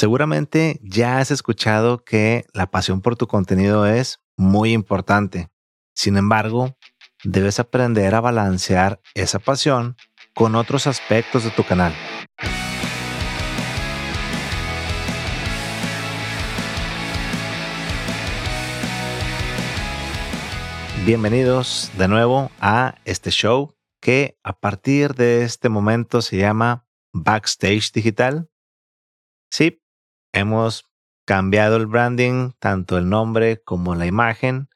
Seguramente ya has escuchado que la pasión por tu contenido es muy importante. Sin embargo, debes aprender a balancear esa pasión con otros aspectos de tu canal. Bienvenidos de nuevo a este show que a partir de este momento se llama Backstage Digital. Sí, hemos cambiado el branding, tanto el nombre como la imagen,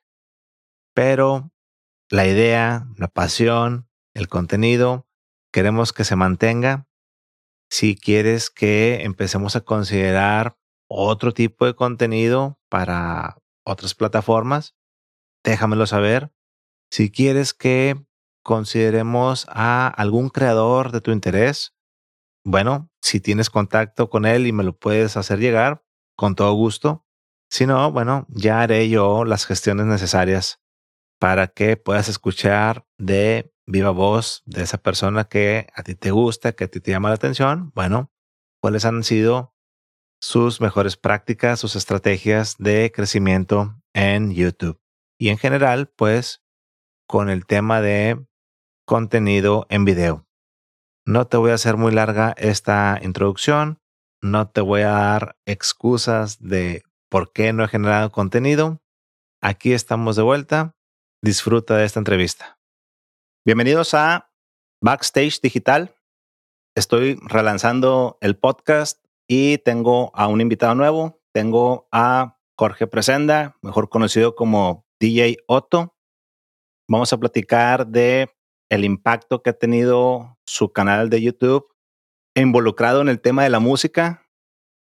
pero la idea, la pasión, el contenido, queremos que se mantenga. Si quieres que empecemos a considerar otro tipo de contenido para otras plataformas, déjamelo saber. Si quieres que consideremos a algún creador de tu interés, bueno, si tienes contacto con él y me lo puedes hacer llegar, con todo gusto. Si no, bueno, ya haré yo las gestiones necesarias para que puedas escuchar de viva voz de esa persona que a ti te gusta, que a ti te llama la atención. Bueno, cuáles han sido sus mejores prácticas, sus estrategias de crecimiento en YouTube. Y en general, pues, con el tema de contenido en video. No te voy a hacer muy larga esta introducción, no te voy a dar excusas de por qué no he generado contenido. Aquí estamos de vuelta. Disfruta de esta entrevista. Bienvenidos a Backstage Digital. Estoy relanzando el podcast y tengo a un invitado nuevo. Tengo a Jorge Presenda, mejor conocido como DJ Otto. Vamos a platicar de el impacto que ha tenido su canal de YouTube involucrado en el tema de la música.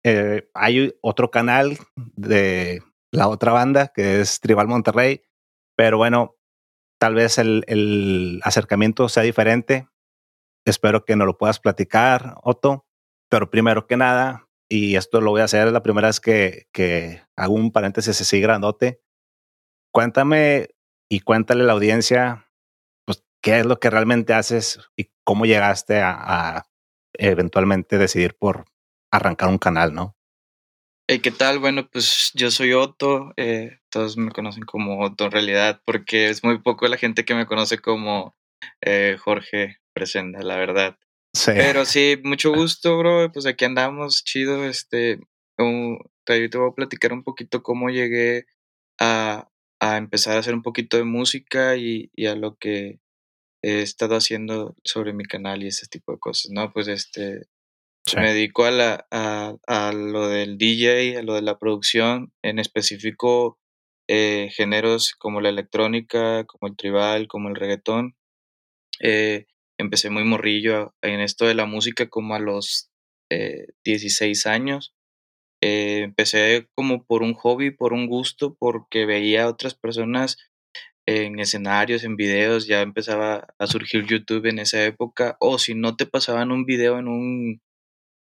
Eh, hay otro canal de la otra banda que es Tribal Monterrey, pero bueno, tal vez el, acercamiento sea diferente. Espero que nos lo puedas platicar, Otto. Pero primero que nada, y esto lo voy a hacer, la primera vez que, que hago un paréntesis así grandote. Cuéntame y cuéntale a la audiencia qué es lo que realmente haces y cómo llegaste a, eventualmente decidir por arrancar un canal, ¿no? ¿Qué tal? Bueno, pues yo soy Otto, eh, todos me conocen como Otto en realidad, porque es muy poco la gente que me conoce como eh, Jorge Presenda, la verdad. Sí. Pero sí, mucho gusto, bro, pues aquí andamos, chido, este, te, te voy a platicar un poquito cómo llegué a, a empezar a hacer un poquito de música y, y a lo que he estado haciendo sobre mi canal y ese tipo de cosas, ¿no? Pues este, me dedico a, la, a, lo del DJ, a lo de la producción, en específico eh, géneros como la electrónica, como el tribal, como el reggaetón. Eh, empecé muy morrillo en esto de la música como a los 16 eh, años. empecé como por un hobby, por un gusto, porque veía a otras personas en escenarios, en videos, ya empezaba a surgir YouTube en esa época, o si no te pasaban un video en un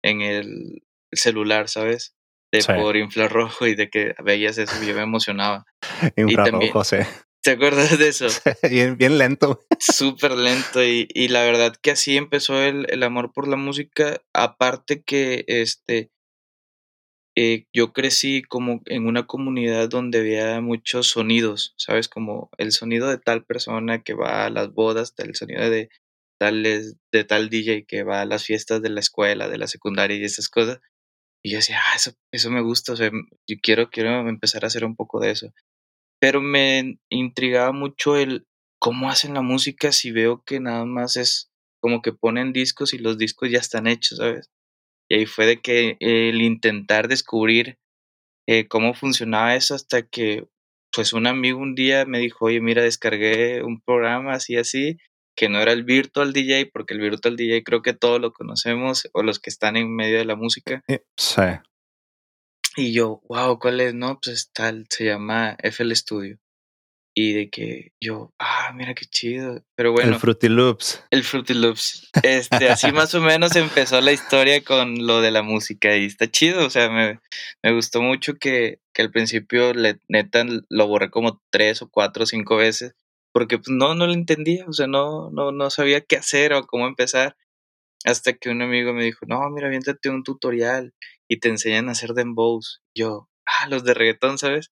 en el celular, ¿sabes? De por infrarrojo y de que veías eso yo me emocionaba. infrarrojo, sí. ¿Te acuerdas de eso? bien, bien lento. Súper lento y, y, la verdad que así empezó el, el amor por la música, aparte que este eh, yo crecí como en una comunidad donde había muchos sonidos, ¿sabes? Como el sonido de tal persona que va a las bodas, el sonido de tal, de tal DJ que va a las fiestas de la escuela, de la secundaria y esas cosas. Y yo decía, ah, eso, eso me gusta, o sea, yo quiero, quiero empezar a hacer un poco de eso. Pero me intrigaba mucho el cómo hacen la música si veo que nada más es como que ponen discos y los discos ya están hechos, ¿sabes? Y ahí fue de que el intentar descubrir eh, cómo funcionaba eso hasta que pues un amigo un día me dijo, oye, mira, descargué un programa así, así, que no era el Virtual DJ, porque el Virtual DJ creo que todos lo conocemos, o los que están en medio de la música. Eh, sí. Y yo, wow, ¿cuál es? No, pues tal, se llama FL Studio y de que yo, ah, mira qué chido. Pero bueno. El Fruity Loops. El Fruity Loops. Este, así más o menos empezó la historia con lo de la música y está chido. O sea, me, me gustó mucho que, que, al principio le, neta lo borré como tres o cuatro o cinco veces porque pues, no, no lo entendía. O sea, no, no, no sabía qué hacer o cómo empezar. Hasta que un amigo me dijo, no, mira, viéntate un tutorial. y te enseñan a hacer dembows. Yo, ah, los de reggaetón, ¿sabes?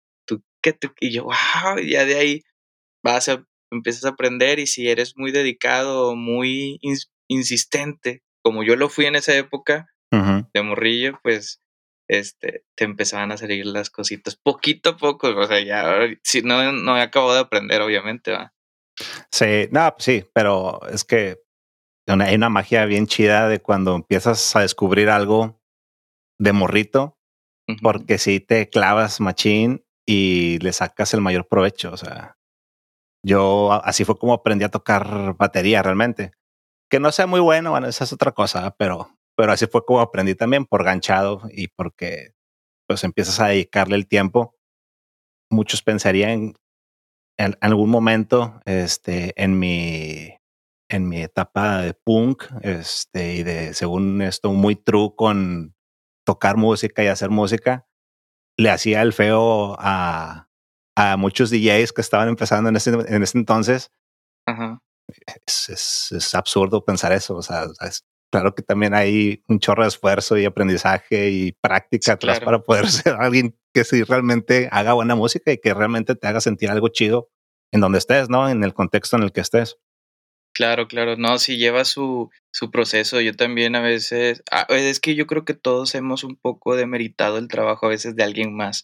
Tú, ¿qué tú? Y yo, wow, ya de ahí vas a, empiezas a aprender y si eres muy dedicado, muy insistente, como yo lo fui en esa época de morrillo, pues este, te empezaban a salir las cositas poquito a poco, o sea, ya, si no, no he acabado de aprender, obviamente, va. Sí, no, pues sí, pero es que hay una magia bien chida de cuando empiezas a descubrir algo de morrito, porque si te clavas machín y le sacas el mayor provecho. O sea, yo así fue como aprendí a tocar batería realmente. Que no sea muy bueno, bueno, esa es otra cosa, pero, pero así fue como aprendí también por ganchado y porque pues empiezas a dedicarle el tiempo. Muchos pensarían en algún momento, este, en mi en mi etapa de punk, este, y de según esto, muy true con tocar música y hacer música, le hacía el feo a, a muchos DJs que estaban empezando en ese, en ese entonces. Es, es, absurdo pensar eso. O sea, es, claro que también hay un chorro de esfuerzo y aprendizaje y práctica atrás para poder ser alguien que sí realmente haga buena música y que realmente te haga sentir algo chido en donde estés, ¿no? En el contexto en el que estés. Claro, claro, no, si lleva su, su proceso, yo también a veces, ah, es que yo creo que todos hemos un poco demeritado el trabajo a veces de alguien más,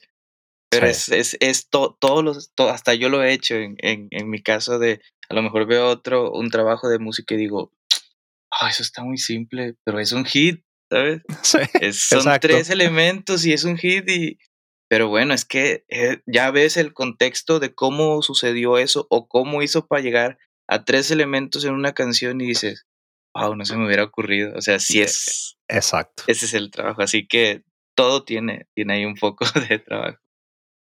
pero es, es, es todos los, hasta yo lo he hecho en, en, en, mi caso de, a lo mejor veo otro, un trabajo de música y digo, oh, eso está muy simple, pero es un hit, ¿sabes? son tres elementos y es un hit y, pero bueno, es que eh, ya ves el contexto de cómo sucedió eso o cómo hizo para llegar a tres elementos en una canción y dices, wow, no se me hubiera ocurrido. O sea, sí es. Exacto. Ese es el trabajo. Así que todo tiene, tiene ahí un poco de trabajo.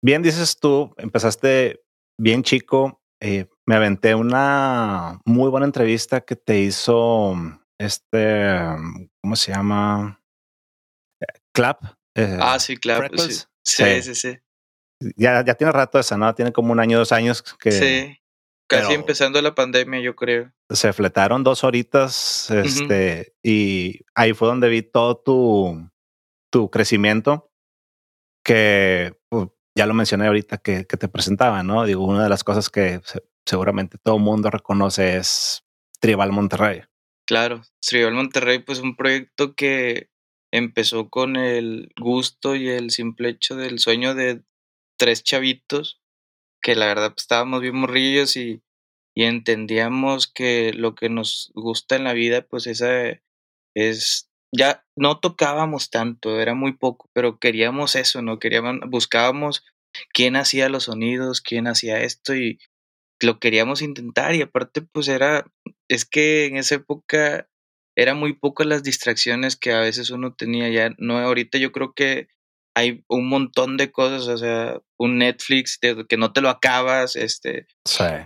Bien, dices tú, empezaste bien chico. Eh, me aventé una muy buena entrevista que te hizo este, ¿cómo se llama? Clap. Eh, ah, sí, Clap. Sí. Sí, sí, sí. Ya, ya tiene rato esa, ¿no? Tiene como un año, dos años que. Sí. Casi empezando la pandemia, yo creo. Se fletaron dos horitas, este, y ahí fue donde vi todo tu, tu crecimiento, que pues, ya lo mencioné ahorita que, que, te presentaba, ¿no? Digo, una de las cosas que seguramente todo mundo reconoce es Tribal Monterrey. Claro, Tribal Monterrey, pues un proyecto que empezó con el gusto y el simple hecho del sueño de tres chavitos que la verdad pues, estábamos bien morrillos y, y, entendíamos que lo que nos gusta en la vida pues esa es ya no tocábamos tanto, era muy poco, pero queríamos eso, ¿no? Queríamos, buscábamos quién hacía los sonidos, quién hacía esto y lo queríamos intentar y aparte pues era, es que en esa época era muy poco las distracciones que a veces uno tenía ya, no, ahorita yo creo que hay un montón de cosas, o sea, un Netflix que no te lo acabas, este,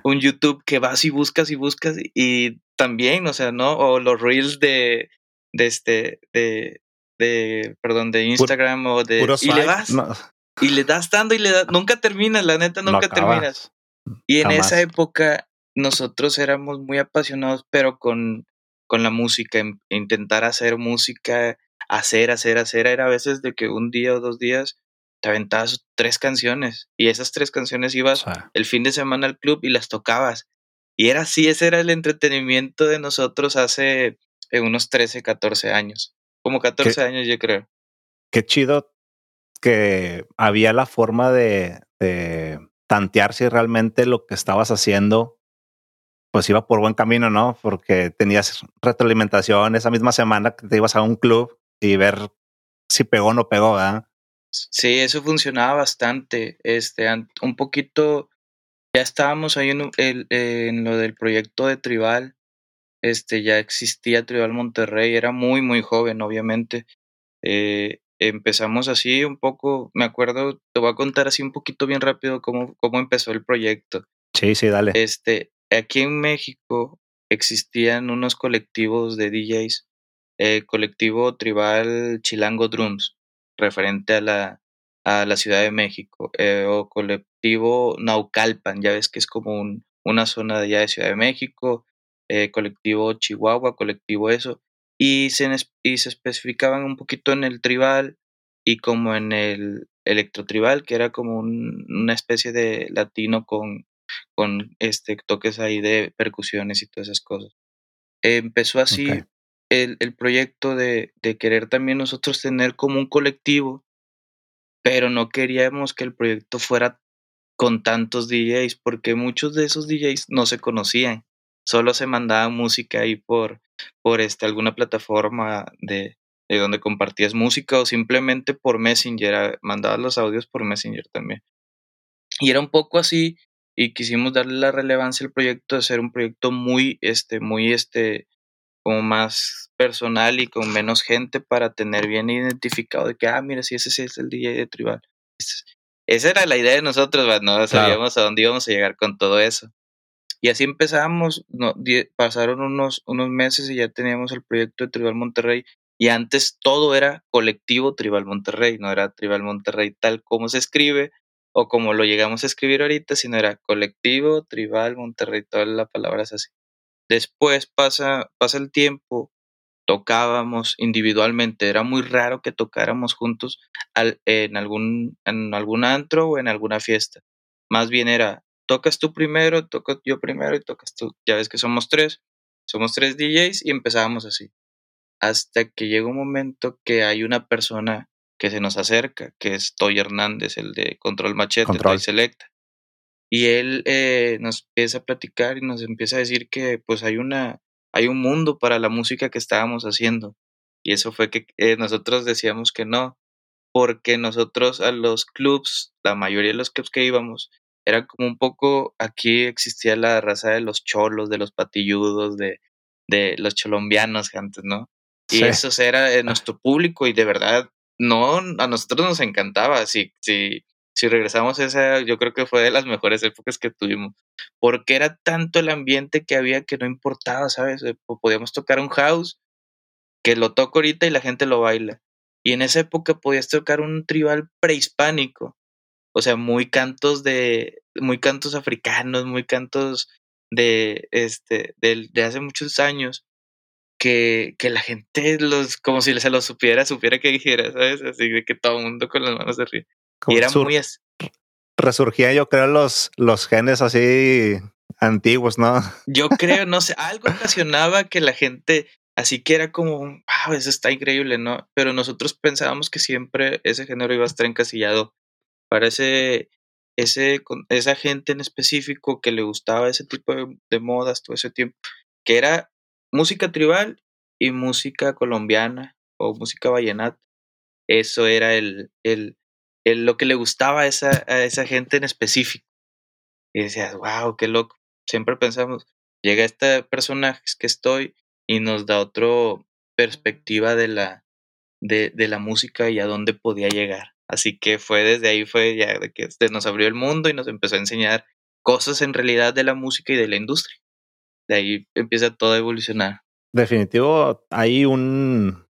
un YouTube que vas y buscas y buscas y también, o sea, ¿no? O los reels de, de este, de, de, perdón, de Instagram o de... y le vas, y le das dando y le das, nunca terminas, la neta, nunca terminas. Y en esa época nosotros éramos muy apasionados, pero con con la música, intentar hacer música, hacer, hacer, hacer, era a veces de que un día o dos días te aventabas tres canciones y esas tres canciones ibas el fin de semana al club y las tocabas. Y era así, ese era el entretenimiento de nosotros hace eh, unos 13, 14 años. Como 14 años yo creo. Qué chido que había la forma de, de tantear si realmente lo que estabas haciendo pues iba por buen camino, ¿no? Porque tenías retroalimentación esa misma semana que te ibas a un club y ver si pegó o no pegó, ¿verdad? Sí, eso funcionaba bastante. Este, un poquito, ya estábamos ahí en, en lo del proyecto de Tribal. Este, ya existía Tribal Monterrey, era muy, muy joven, obviamente. Eh, empezamos así un poco, me acuerdo, te voy a contar así un poquito bien rápido cómo, cómo empezó el proyecto. Sí, sí, dale. Este, aquí en México existían unos colectivos de DJs, el colectivo tribal Chilango Drums, referente a la, a la Ciudad de México, eh, o colectivo Naucalpan, ya ves que es como un, una zona de allá de Ciudad de México, eh, colectivo Chihuahua, colectivo eso, y se, se especificaban un poquito en el tribal, y como en el electrotribal, que era como una especie de latino con, con este, toques ahí de percusiones y todas esas cosas. empezó así el, el, proyecto de, de querer también nosotros tener como un colectivo, pero no queríamos que el proyecto fuera con tantos DJs, porque muchos de esos DJs no se conocían, solo se mandaba música ahí por, por este, alguna plataforma de, de donde compartías música o simplemente por Messenger, ah, mandabas los audios por Messenger también. Y era un poco así y quisimos darle la relevancia al proyecto de ser un proyecto muy, este, muy, este, como más personal y con menos gente para tener bien identificado de que, ah, mira, si ese sí es el DJ de Tribal. Esa era la idea de nosotros, no sabíamos a dónde íbamos a llegar con todo eso. Y así empezamos, no, pasaron unos, unos meses y ya teníamos el proyecto de Tribal Monterrey. Y antes todo era colectivo Tribal Monterrey, no era Tribal Monterrey tal como se escribe o como lo llegamos a escribir ahorita, sino era colectivo Tribal Monterrey, todas las palabras así. Después pasa, pasa el tiempo, tocábamos individualmente, era muy raro que tocáramos juntos en, algún, en algún antro o en alguna fiesta. Más bien era tocas tú primero, toco yo primero y tocas tú. Ya ves que somos tres, somos tres DJs y empezábamos así. Hasta que llega un momento que hay una persona que se nos acerca, que es Toy Hernández, el de Control Machete, Control. Selecta. Y él eh, nos empieza a platicar y nos empieza a decir que pues hay una, hay un mundo para la música que estábamos haciendo. Y eso fue que eh, nosotros decíamos que no, porque nosotros a los clubs, la mayoría de los clubs que íbamos, era como un poco, aquí existía la raza de los cholos, de los patilludos, de, de los cholombianos antes, ¿no? Y eso era ah. nuestro público y de verdad, no, a nosotros nos encantaba. Si, si, si regresamos a esa, yo creo que fue de las mejores épocas que tuvimos, porque era tanto el ambiente que había que no importaba, ¿sabes? Eh, podíamos tocar un house que lo toco ahorita y la gente lo baila. Y en esa época podías tocar un tribal prehispánico o sea, muy cantos de, muy cantos africanos, muy cantos de, este, de, de hace muchos años, que, que, la gente los, como si se lo supiera, supiera que dijera, ¿sabes? Así de que todo el mundo con las manos de y era muy así. Resurgían, yo creo, los, los genes así antiguos, ¿no? Yo creo, no sé, algo ocasionaba que la gente, así que era como, wow, eso está increíble, ¿no? Pero nosotros pensábamos que siempre ese género iba a estar encasillado para ese, esa gente en específico que le gustaba ese tipo de, modas todo ese tiempo, que era música tribal y música colombiana o música vallenata. Eso era el, el, lo que le gustaba a esa, a esa gente en específico. Y decías, wow, qué loco. Siempre pensamos, llega este personaje que estoy y nos da otra perspectiva de la, de, de la música y a dónde podía llegar. Así que fue desde ahí, fue ya que nos abrió el mundo y nos empezó a enseñar cosas en realidad de la música y de la industria. De ahí empieza todo a evolucionar. Definitivo, hay un,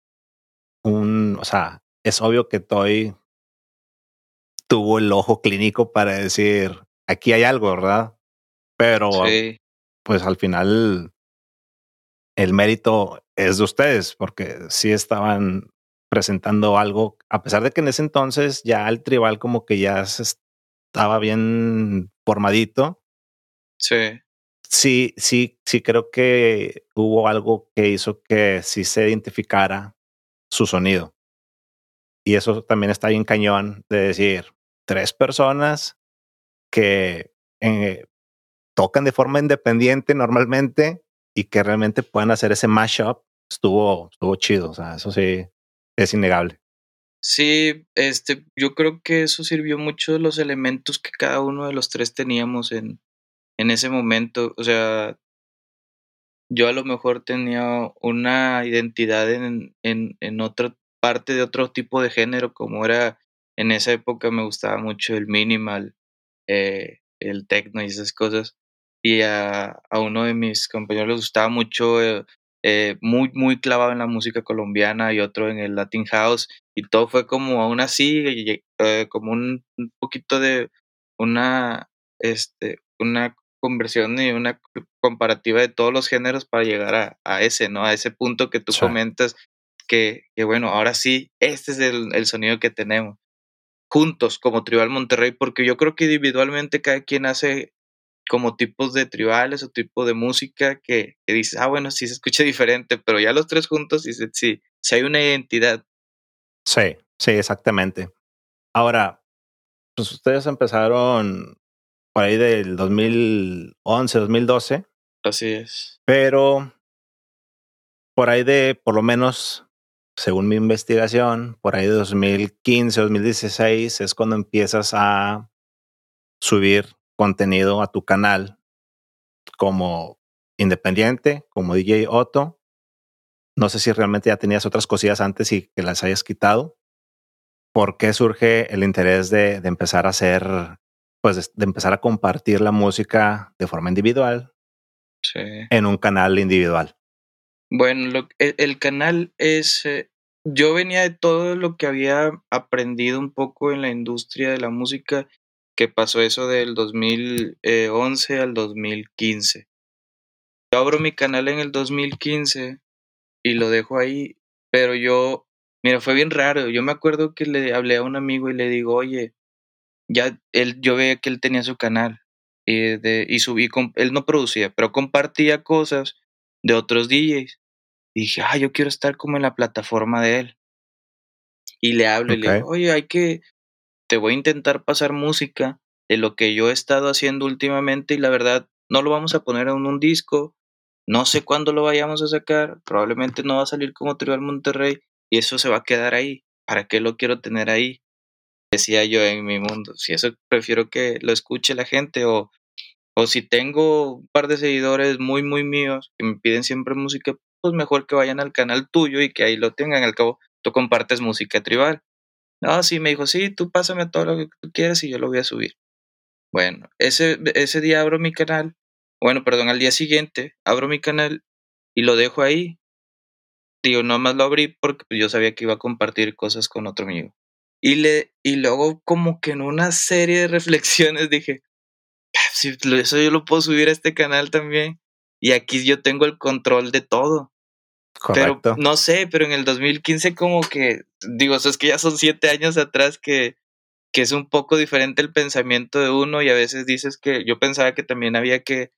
un, o sea, es obvio que Toy tuvo el ojo clínico para decir, aquí hay algo, ¿verdad? Pero, pues al final, el mérito es de ustedes, porque sí estaban presentando algo, a pesar de que en ese entonces ya el tribal como que ya estaba bien formadito. Sí. Sí, sí, sí creo que hubo algo que hizo que sí se identificara su sonido. Y eso también está bien cañón de decir, tres personas que eh, tocan de forma independiente normalmente y que realmente puedan hacer ese mashup, estuvo, estuvo chido. O sea, eso sí, es innegable. Sí, este, yo creo que eso sirvió mucho de los elementos que cada uno de los tres teníamos en, en ese momento. O sea, yo a lo mejor tenía una identidad en, en, en otra parte de otro tipo de género, como era en esa época me gustaba mucho el minimal, eh, el techno y esas cosas. Y a, a, uno de mis compañeros le gustaba mucho eh, eh, muy, muy clavado en la música colombiana y otro en el Latin House, y todo fue como aún así, como un, poquito de una, este, una conversión y una comparativa de todos los géneros para llegar a, ese, ¿no? A ese punto que tú comentas, que, que bueno, ahora sí, este es el, el sonido que tenemos juntos como Tribal Monterrey, porque yo creo que individualmente cada quien hace como tipos de tribales o tipo de música que, que dices, ah, bueno, sí se escucha diferente, pero ya los tres juntos sí, sí, sí hay una identidad. Sí, sí, exactamente. Ahora, pues ustedes empezaron por ahí del 2011, 2012. Así es. Pero por ahí de, por lo menos, según mi investigación, por ahí de 2015, 2016 es cuando empiezas a subir contenido a tu canal como independiente, como DJ Otto. No sé si realmente ya tenías otras cosillas antes y que las hayas quitado. ¿Por qué surge el interés de, de empezar a hacer, pues de, empezar a compartir la música de forma individual sí. en un canal individual? Bueno, lo, el, el, canal es, eh, yo venía de todo lo que había aprendido un poco en la industria de la música que pasó eso del 2011 al 2015. Yo abro mi canal en el 2015 y lo dejo ahí, pero yo, mira, fue bien raro. Yo me acuerdo que le hablé a un amigo y le digo, oye, ya él, yo veía que él tenía su canal y, de, y él no producía, pero compartía cosas de otros DJs. Y dije, ah, yo quiero estar como en la plataforma de él. Y le hablo okay. y le digo, oye, hay que, te voy a intentar pasar música de lo que yo he estado haciendo últimamente y la verdad no lo vamos a poner en un disco, no sé cuándo lo vayamos a sacar, probablemente no va a salir como Tribal Monterrey y eso se va a quedar ahí. ¿Para qué lo quiero tener ahí? Decía yo en mi mundo, si eso prefiero que lo escuche la gente o, o si tengo un par de seguidores muy, muy míos que me piden siempre música, pues mejor que vayan al canal tuyo y que ahí lo tengan. Al cabo, tú compartes música tribal. No, sí, me dijo, sí, tú pásame todo lo que tú quieras y yo lo voy a subir. Bueno, ese, ese día abro mi canal, bueno, perdón, al día siguiente abro mi canal y lo dejo ahí. Digo, nomás lo abrí porque yo sabía que iba a compartir cosas con otro amigo. Y, le, y luego como que en una serie de reflexiones dije, si eso yo lo puedo subir a este canal también. Y aquí yo tengo el control de todo. Correcto. Pero no sé, pero en el 2015 como que, digo, eso es que ya son siete años atrás que, que es un poco diferente el pensamiento de uno y a veces dices que yo pensaba que también había que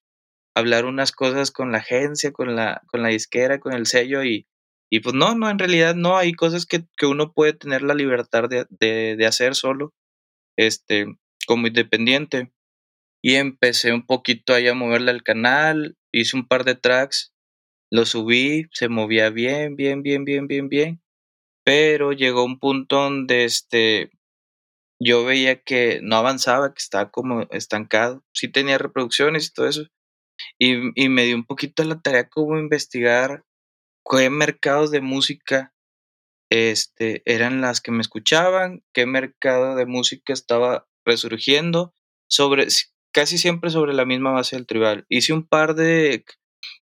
hablar unas cosas con la agencia, con la, con la disquera, con el sello y, y pues no, no, en realidad no, hay cosas que, que uno puede tener la libertad de, de, de hacer solo, este, como independiente. Y empecé un poquito ahí a moverle al canal, hice un par de tracks lo subí, se movía bien, bien, bien, bien, bien, bien, pero llegó un punto donde este, yo veía que no avanzaba, que estaba como estancado. Sí tenía reproducciones y todo eso. Y, y me dio un poquito la tarea como investigar qué mercados de música este, eran las que me escuchaban, qué mercado de música estaba resurgiendo, sobre, casi siempre sobre la misma base del tribal. Hice un par de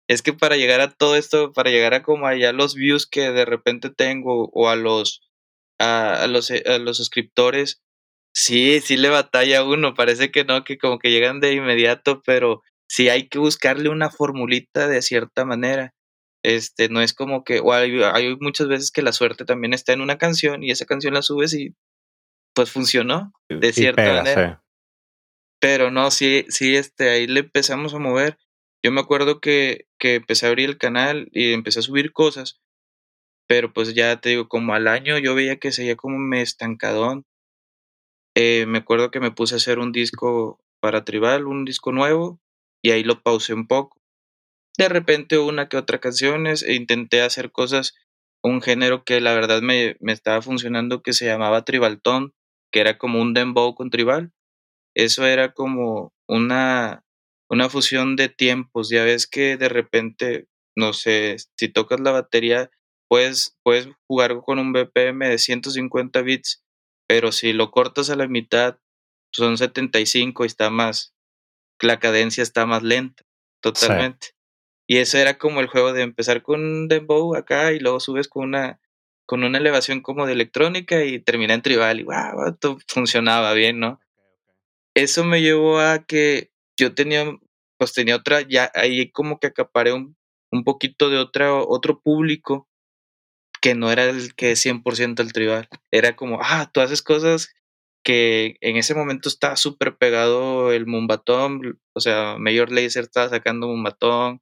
es que para llegar a todo esto, para llegar a como allá los views que de repente tengo o a los a, a los a los suscriptores, sí, sí le batalla a uno, parece que no, que como que llegan de inmediato, pero sí hay que buscarle una formulita de cierta manera. Este, no es como que, o hay, hay muchas veces que la suerte también está en una canción y esa canción la subes y pues funcionó de cierta pega, manera. Pero no, sí, sí, este, ahí le empezamos a mover. Yo me acuerdo que, que empecé a abrir el canal y empecé a subir cosas, pero pues ya te digo, como al año yo veía que seguía como me estancadón. Eh, me acuerdo que me puse a hacer un disco para Tribal, un disco nuevo, y ahí lo pausé un poco. De repente una que otra canciones e intenté hacer cosas, un género que la verdad me, me estaba funcionando que se llamaba Tribaltón, que era como un dembow con tribal. Eso era como una una fusión de tiempos. Ya ves que de repente, no sé, si tocas la batería, puedes, puedes jugar con un BPM de 150 bits, pero si lo cortas a la mitad, son 75 y está más, la cadencia está más lenta, totalmente. Sí. Y eso era como el juego de empezar con un dembow acá y luego subes con una con una elevación como de electrónica y termina en tribal y wow, todo funcionaba bien, ¿no? Eso me llevó a que yo tenía, pues tenía otra, ya ahí como que acaparé un, un poquito de otra, otro público que no era el que es 100% el tribal. Era como, ah, tú haces cosas que en ese momento estaba súper pegado el Mumbatón, o sea, Mayor Laser estaba sacando Mumbatón,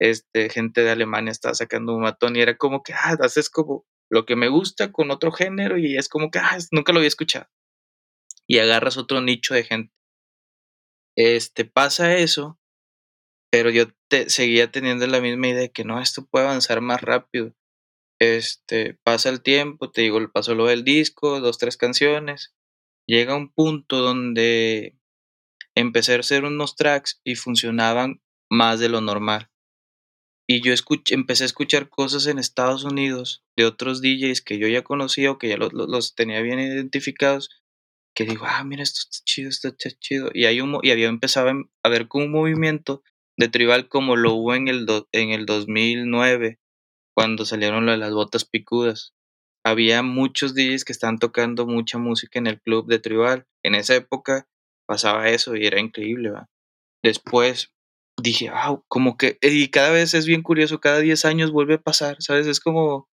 este, gente de Alemania estaba sacando Mumbatón y era como que, ah, haces como lo que me gusta con otro género y es como que, ah, nunca lo había escuchado. Y agarras otro nicho de gente. Este, pasa eso, pero yo te, seguía teniendo la misma idea de que no, esto puede avanzar más rápido. Este, pasa el tiempo, te digo, pasó lo del disco, dos, tres canciones. Llega un punto donde empecé a hacer unos tracks y funcionaban más de lo normal. Y yo escuché, empecé a escuchar cosas en Estados Unidos de otros DJs que yo ya conocía o que ya los, los tenía bien identificados que digo, ah, mira, esto está chido, esto está chido. Y, hay un, y había empezado a ver con un movimiento de tribal como lo hubo en el, en el 2009, cuando salieron lo de las botas picudas. Había muchos DJs que estaban tocando mucha música en el club de tribal. En esa época pasaba eso y era increíble, ¿va? Después dije, wow, como que, y cada vez es bien curioso, cada 10 años vuelve a pasar, ¿sabes? Es como,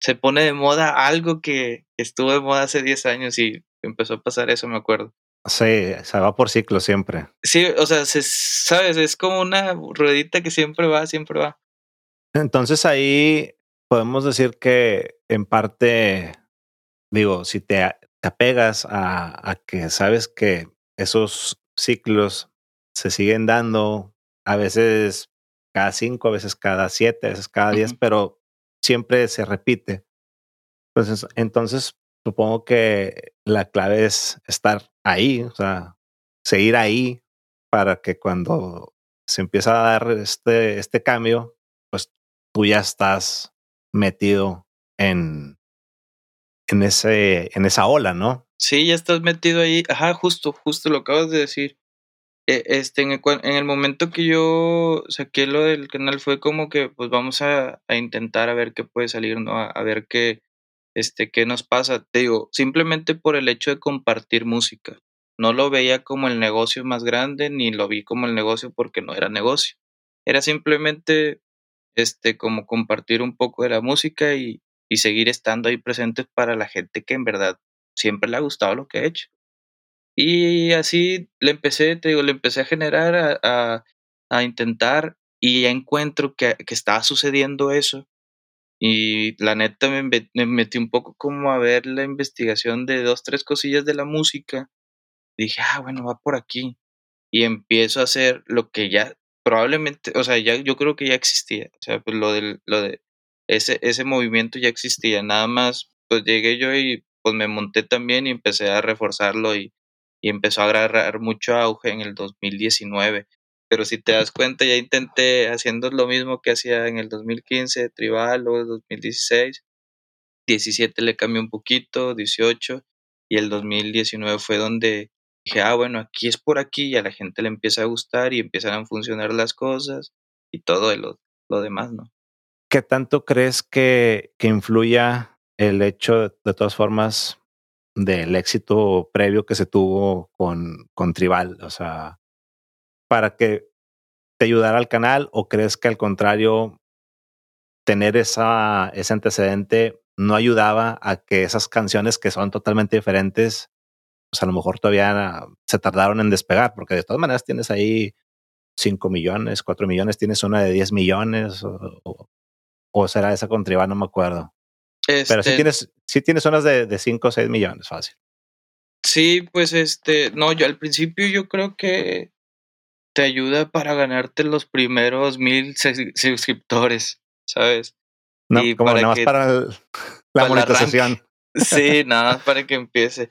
se pone de moda algo que estuvo de moda hace 10 años y empezó a pasar eso, me acuerdo. Sí, se va por ciclo siempre. Sí, o sea, se, sabes, es como una ruedita que siempre va, siempre va. Entonces ahí podemos decir que en parte, digo, si te, te apegas a, a, que sabes que esos ciclos se siguen dando, a veces cada cinco, a veces cada siete, a veces cada diez, pero siempre se repite. Entonces, entonces supongo que la clave es estar ahí, o sea, seguir ahí para que cuando se empieza a dar este, este cambio, pues tú ya estás metido en, en, ese, en esa ola, ¿no? Sí, ya estás metido ahí. Ajá, justo, justo lo acabas de decir. E, este, en el, en momento que yo saqué lo del canal fue como que, pues vamos a, a intentar a ver qué puede salir, ¿no? a ver qué, este, ¿qué nos pasa? Te digo, simplemente por el hecho de compartir música. No lo veía como el negocio más grande, ni lo vi como el negocio porque no era negocio. Era simplemente este, como compartir un poco de la música y, y seguir estando ahí presentes para la gente que en verdad siempre le ha gustado lo que he hecho. Y así le empecé, te digo, le empecé a generar, a, a, intentar y ya encuentro que, que estaba sucediendo eso y la neta me, metí un poco como a ver la investigación de dos, tres cosillas de la música. Dije, ah, bueno, va por aquí. Y empiezo a hacer lo que ya probablemente, o sea, ya yo creo que ya existía. O sea, pues lo, del, lo de ese, ese movimiento ya existía. Nada más, pues llegué yo y pues me monté también y empecé a reforzarlo y, y empezó a agarrar mucho auge en el 2019 pero si te das cuenta, ya intenté haciendo lo mismo que hacía en el 2015, Tribal, luego el 2016, 17 le cambié un poquito, 18, y el 2019 fue donde dije, ah, bueno, aquí es por aquí, y a la gente le empieza a gustar y empiezan a funcionar las cosas y todo lo, lo demás, ¿no? ¿Qué tanto crees que, que influya el hecho, de, todas formas, del éxito previo que se tuvo con, con Tribal? O sea, para que te ayudara al canal o crees que al contrario, tener esa, ese antecedente no ayudaba a que esas canciones que son totalmente diferentes, pues a lo mejor todavía se tardaron en despegar, porque de todas maneras tienes ahí 5 millones, 4 millones, tienes una de 10 millones, o, o, será esa con Tribal, no me acuerdo. Pero sí este tienes, sí tienes unas de, de 5 o 6 millones, fácil. Sí, pues este, no, yo al principio yo creo que te ayuda para ganarte los primeros mil suscriptores, ¿sabes? No, como nada más para la monetización. sí, nada más para que empiece.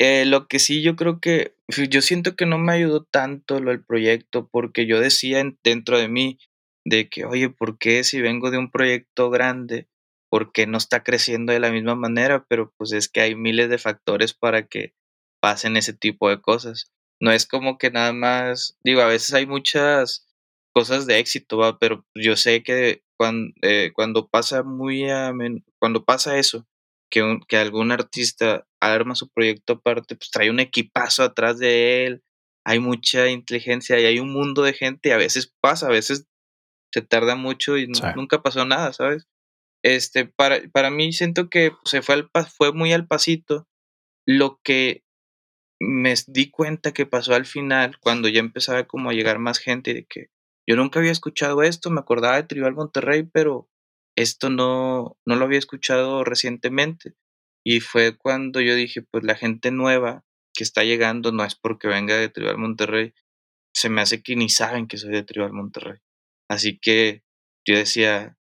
Eh, lo que sí yo creo que, yo siento que no me ayudó tanto lo del proyecto porque yo decía dentro de mí de que, oye, ¿por qué si vengo de un proyecto grande, por qué no está creciendo de la misma manera? Pero pues es que hay miles de factores para que pasen ese tipo de cosas no es como que nada más, digo, a veces hay muchas cosas de éxito, ¿va? pero yo sé que cuando, eh, cuando pasa muy cuando pasa eso, que, que algún artista arma su proyecto aparte, pues trae un equipazo atrás de él, hay mucha inteligencia y hay un mundo de gente, y a veces pasa, a veces se tarda mucho y nunca pasó nada, ¿sabes? este, para, para mí siento que se fue, al, fue muy al pasito. Lo que me di cuenta que pasó al final, cuando ya empezaba como a llegar más gente, de que yo nunca había escuchado esto, me acordaba de Tribal Monterrey, pero esto no, no lo había escuchado recientemente. Y fue cuando yo dije, pues la gente nueva que está llegando no es porque venga de Tribal Monterrey, se me hace que ni saben que soy de Tribal Monterrey. Así que yo decía,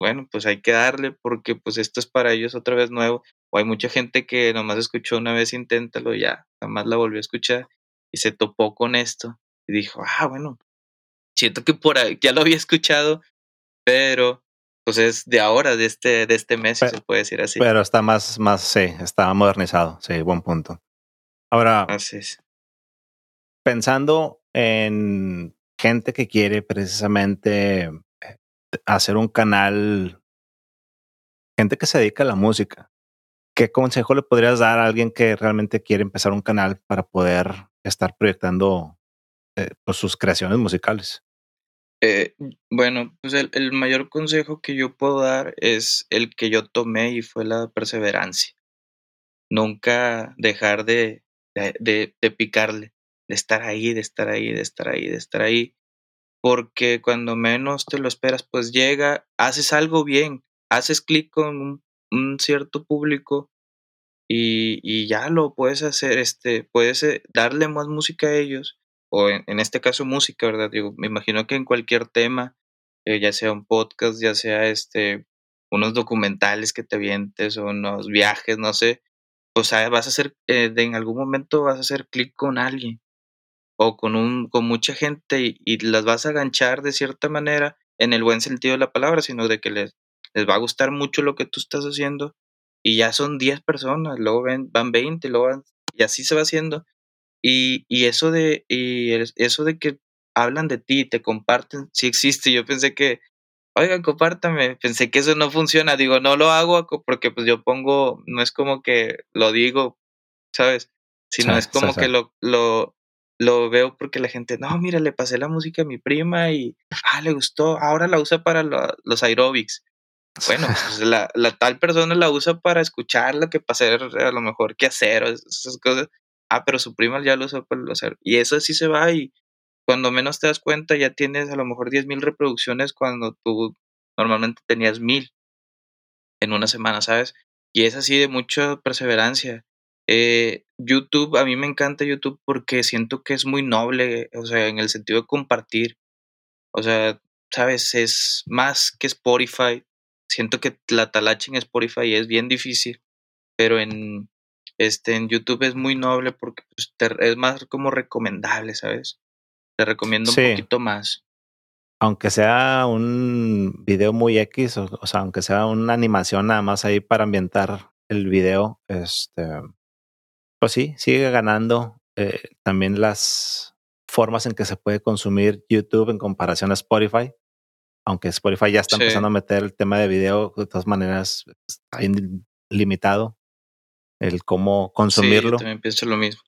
bueno, pues hay que darle porque pues esto es para ellos otra vez nuevo. O hay mucha gente que nomás escuchó una vez, inténtalo, ya, jamás la volvió a escuchar y se topó con esto y dijo, ah, bueno, siento que por ahí ya lo había escuchado, pero pues es de ahora, de este, de este mes, se puede decir así. Pero está más, más, sí, está modernizado, sí, buen punto. Ahora, pensando en gente que quiere precisamente eh, hacer un canal, gente que se dedica a la música, ¿qué consejo le podrías dar a alguien que realmente quiere empezar un canal para poder estar proyectando eh, pues, sus creaciones musicales? Eh, bueno, pues el, mayor consejo que yo puedo dar es el que yo tomé y fue la perseverancia. Nunca dejar de, de, de, picarle, de estar ahí, de estar ahí, de estar ahí, de estar ahí. Porque cuando menos te lo esperas, pues llega, haces algo bien, haces clic con un, un cierto público y, y, ya lo puedes hacer, este, puedes eh, darle más música a ellos o en, este caso música, ¿verdad? Digo, me imagino que en cualquier tema, eh, ya sea un podcast, ya sea este, unos documentales que te vientes o unos viajes, no sé, o sea, vas a hacer, eh, en algún momento vas a hacer clic con alguien o con, un, con mucha gente y, las vas a ganchar de cierta manera, en el buen sentido de la palabra, sino de que les, les va a gustar mucho lo que tú estás haciendo y ya son 10 personas, luego ven, van 20, luego van, y así se va haciendo y, y eso de, y eso de que hablan de ti, te comparten, sí existe. Yo pensé que, oigan, compártame. Pensé que eso no funciona. Digo, no lo hago porque pues yo pongo, no es como que lo digo, ¿sabes? Sino es como que lo, lo, lo veo porque la gente, no, mira, le pasé la música a mi prima y, ah, le gustó, ahora la usa para los aerobics. Bueno, pues la, la, tal persona la usa para escuchar lo que pasa, a lo mejor qué hacer, esas cosas ah, pero su prima ya lo usó para hacer. Y eso así se va y cuando menos te das cuenta ya tienes a lo mejor 10.000 reproducciones cuando tú normalmente tenías 1.000 en una semana, ¿sabes? Y es así de mucha perseverancia. Eh, YouTube, a mí me encanta YouTube porque siento que es muy noble, o sea, en el sentido de compartir. O sea, ¿sabes? Es más que Spotify. Siento que la talacha en Spotify es bien difícil, pero en, este, en YouTube es muy noble porque pues, es más como recomendable, ¿sabes? Te recomiendo un poquito más. Aunque sea un video muy X, o, sea, aunque sea una animación nada más ahí para ambientar el video, este, pues sí, sigue ganando eh, también las formas en que se puede consumir YouTube en comparación a Spotify. Aunque Spotify ya está empezando a meter el tema de video, de todas maneras está limitado el cómo consumirlo. Sí, también pienso lo mismo.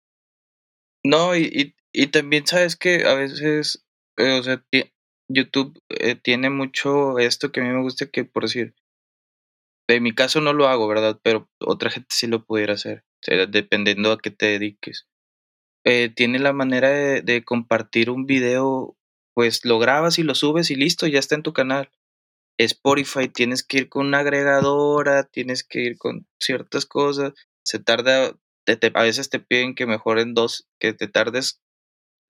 No, y, y, también sabes que a veces, eh, o sea, YouTube eh, tiene mucho esto que a mí me gusta que, por decir, en mi caso no lo hago, ¿verdad? Pero otra gente sí lo pudiera hacer, dependiendo a qué te dediques. Eh, tiene la manera de, de compartir un video, pues lo grabas y lo subes y listo, ya está en tu canal. Spotify tienes que ir con una agregadora, tienes que ir con ciertas cosas se tarda, a veces te piden que mejoren dos, que te tardes,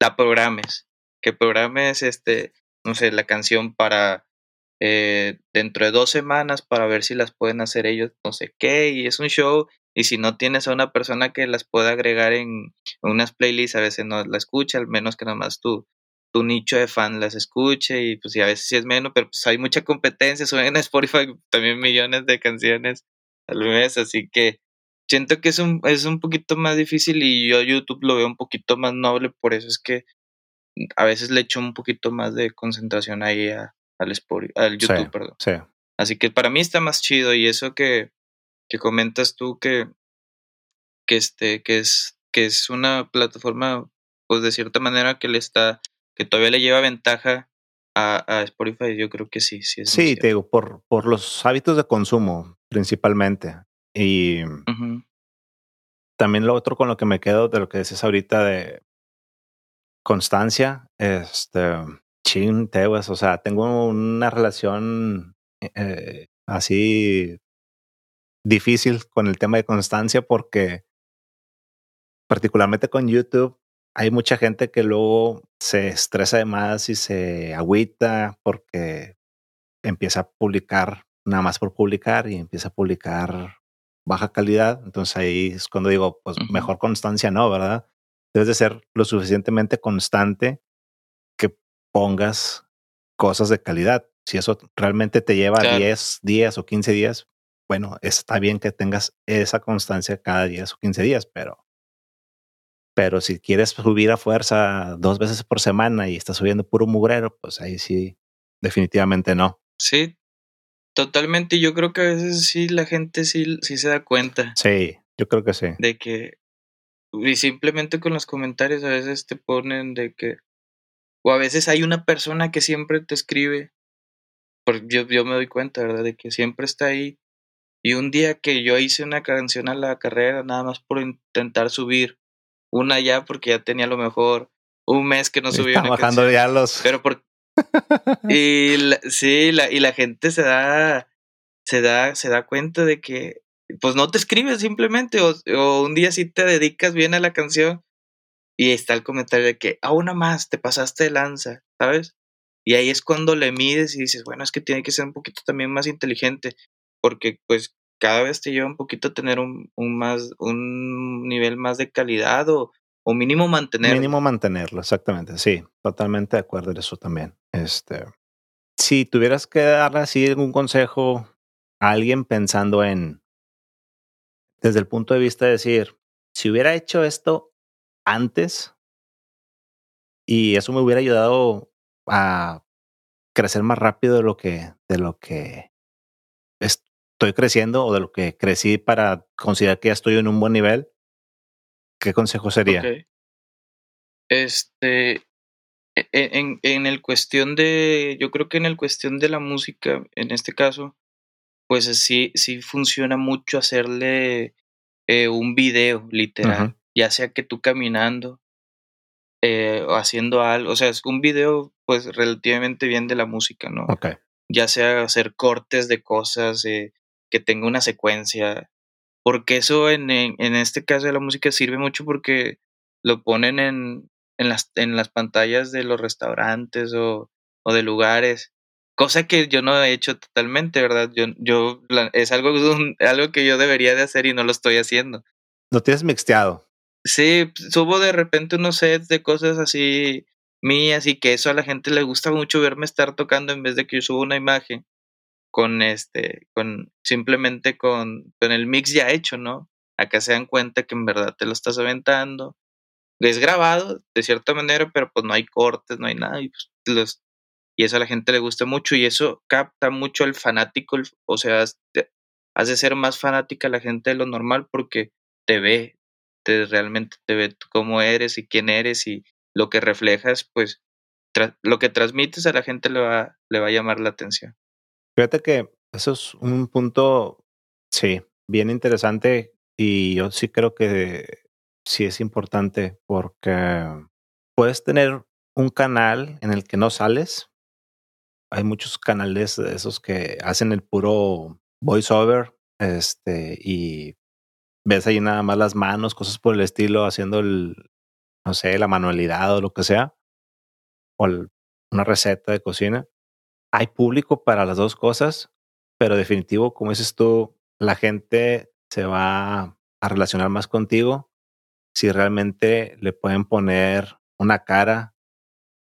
la programes, que programes, este, no sé, la canción para eh, dentro de dos semanas para ver si las pueden hacer ellos, no sé qué, y es un show, y si no tienes a una persona que las pueda agregar en, unas playlists, a veces no la escucha, al menos que nada más tú tu nicho de fan las escuche y pues y a veces sí es menos, pero pues hay mucha competencia, suben en Spotify también millones de canciones al mes, así que siento que es un, es un poquito más difícil y yo YouTube lo veo un poquito más noble, por eso es que a veces le echo un poquito más de concentración ahí a, al, al YouTube, perdón. Así que para mí está más chido y eso que, que comentas tú que, que, este, que, es, que es una plataforma, pues de cierta manera que le está, que todavía le lleva ventaja a, Spotify, yo creo que sí, sí Sí, te digo, por, por los hábitos de consumo, principalmente. Y también lo otro con lo que me quedo de lo que dices ahorita de constancia, este, ching, o sea, tengo una relación eh, así difícil con el tema de constancia porque particularmente con YouTube hay mucha gente que luego se estresa de más y se agüita porque empieza a publicar nada más por publicar y empieza a publicar baja calidad. Entonces ahí es cuando digo, pues mejor constancia no, ¿verdad? Debes de ser lo suficientemente constante que pongas cosas de calidad. Si eso realmente te lleva 10 días o 15 días, bueno, está bien que tengas esa constancia cada 10 o 15 días, pero pero si quieres subir a fuerza dos veces por semana y estás subiendo puro mugrero, pues ahí sí, definitivamente no. Sí, totalmente. Yo creo que a veces sí la gente sí, sí se da cuenta. Sí, yo creo que sí. De que, y simplemente con los comentarios a veces te ponen de que, o a veces hay una persona que siempre te escribe, porque yo, yo me doy cuenta, ¿verdad? De que siempre está ahí. Y un día que yo hice una canción a la carrera, nada más por intentar subir una ya porque ya tenía lo mejor un mes que no subía una bajando ya los pero por y sí la, y la gente se da se da se da cuenta de que pues no te escribes simplemente o, un día sí te dedicas bien a la canción y está el comentario de que a una más te pasaste de lanza sabes y ahí es cuando le mides y dices bueno es que tiene que ser un poquito también más inteligente porque pues cada vez te lleva un poquito a tener un, más, un nivel más de calidad o, o mínimo mantenerlo. Mínimo mantenerlo, exactamente. Sí, totalmente de acuerdo en eso también. Este, si tuvieras que darle así algún consejo a alguien pensando en, desde el punto de vista de decir, si hubiera hecho esto antes y eso me hubiera ayudado a crecer más rápido de lo que, de lo que estoy creciendo o de lo que crecí para considerar que ya estoy en un buen nivel, ¿qué consejo sería? Este, e, e, en, en el cuestión de, yo creo que en el cuestión de la música, en este caso, pues sí, sí funciona mucho hacerle eh, un video, literal, ya sea que tú caminando eh, o haciendo algo, o sea, es un video pues relativamente bien de la música, ¿no? Ok. Ya sea hacer cortes de cosas, eh, que tenga una secuencia. Porque eso en, en, este caso de la música sirve mucho porque lo ponen en, en, las, en las pantallas de los restaurantes o, o de lugares. Cosa que yo no he hecho totalmente, ¿verdad? Yo, yo es algo, algo que yo debería de hacer y no lo estoy haciendo. Lo tienes mixteado. Sí, subo de repente unos sets de cosas así mías y que eso a la gente le gusta mucho verme estar tocando en vez de que yo suba una imagen con este, con simplemente con, con el mix ya hecho, ¿no? Acá se dan cuenta que en verdad te lo estás aventando. Es grabado de cierta manera, pero pues no hay cortes, no hay nada. Y, pues, los, y eso a la gente le gusta mucho y eso capta mucho al fanático. O sea, hace ser más fanática la gente de lo normal porque te ve, te, realmente te ve cómo eres y quién eres y lo que reflejas, pues lo que transmites a la gente le va, le va a llamar la atención. Fíjate que eso es un punto, sí, bien interesante y yo sí creo que sí es importante porque puedes tener un canal en el que no sales. Hay muchos canales de esos que hacen el puro voiceover este, y ves ahí nada más las manos, cosas por el estilo, haciendo el, no sé, la manualidad o lo que sea, o una receta de cocina hay público para las dos cosas, pero definitivo, como dices tú, la gente se va a relacionar más contigo si realmente le pueden poner una cara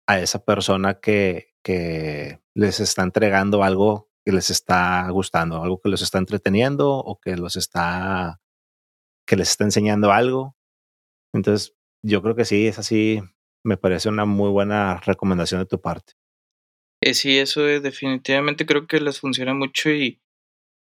a esa persona que, que les está entregando algo que les está gustando, algo que los está entreteniendo o que los está que les está enseñando algo. Entonces, yo creo que sí, es así, me parece una muy buena recomendación de tu parte. Eh, sí, eso es, definitivamente creo que les funciona mucho y,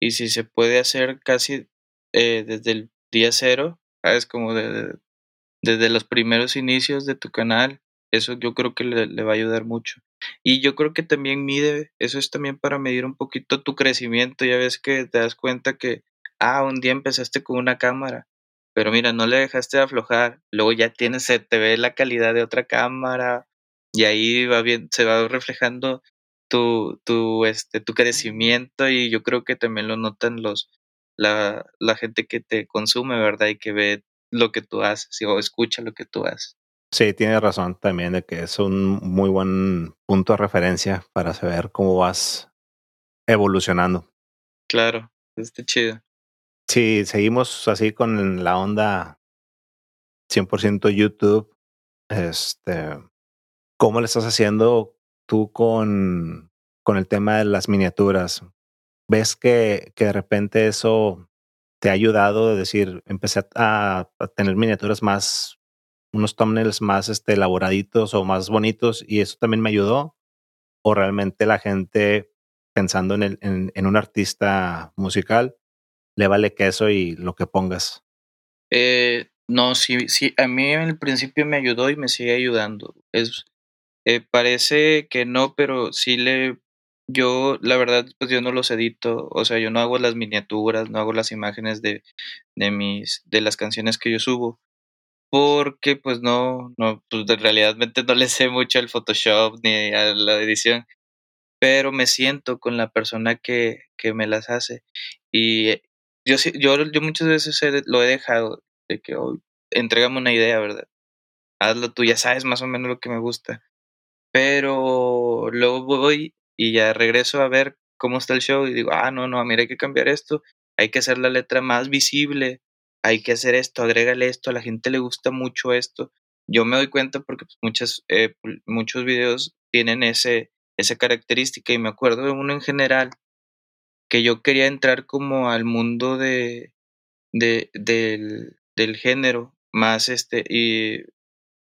y si se puede hacer casi eh, desde el día cero, es como desde los primeros inicios de tu canal, eso yo creo que le, va a ayudar mucho. Y yo creo que también mide, eso es también para medir un poquito tu crecimiento. Ya ves que te das cuenta que, ah, un día empezaste con una cámara, pero mira, no le dejaste de aflojar. Luego ya tienes, se te ve la calidad de otra cámara y ahí va bien, se va reflejando tu, tu, este, tu crecimiento y yo creo que también lo notan los, la, la gente que te consume, ¿verdad? Y que ve lo que tú haces o escucha lo que tú haces. Sí, tienes razón también de que es un muy buen punto de referencia para saber cómo vas evolucionando. Claro, está chido. Sí, seguimos así con la onda 100% YouTube. Este, ¿cómo le estás haciendo tú con, con el tema de las miniaturas? ¿Ves que, que de repente eso te ha ayudado? Es decir, empecé a, a tener miniaturas más unos thumbnails más este, elaboraditos o más bonitos y eso también me ayudó? ¿O realmente la gente pensando en, en, un artista musical le vale queso y lo que pongas? Eh, no, sí, sí, a mí en el principio me ayudó y me sigue ayudando. Es, eh, parece que no, pero sí le, yo, la verdad, pues yo no los edito, o sea, yo no hago las miniaturas, no hago las imágenes de, de mis, de las canciones que yo subo porque pues no, no, pues realmente no le sé mucho al Photoshop ni a la edición, pero me siento con la persona que, que me las hace. Y eh, yo, yo, yo muchas veces lo he dejado, de que hoy, entrégame una idea, ¿verdad? Hazlo tú, ya sabes más o menos lo que me gusta. Pero luego voy y ya regreso a ver cómo está el show y digo, ah, no, no, mira, hay que cambiar esto, hay que hacer la letra más visible, hay que hacer esto, agrégale esto, a la gente le gusta mucho esto. Yo me doy cuenta porque pues, muchas, eh, muchos videos tienen ese, esa característica y me acuerdo de uno en general que yo quería entrar como al mundo de, de del, del género más este y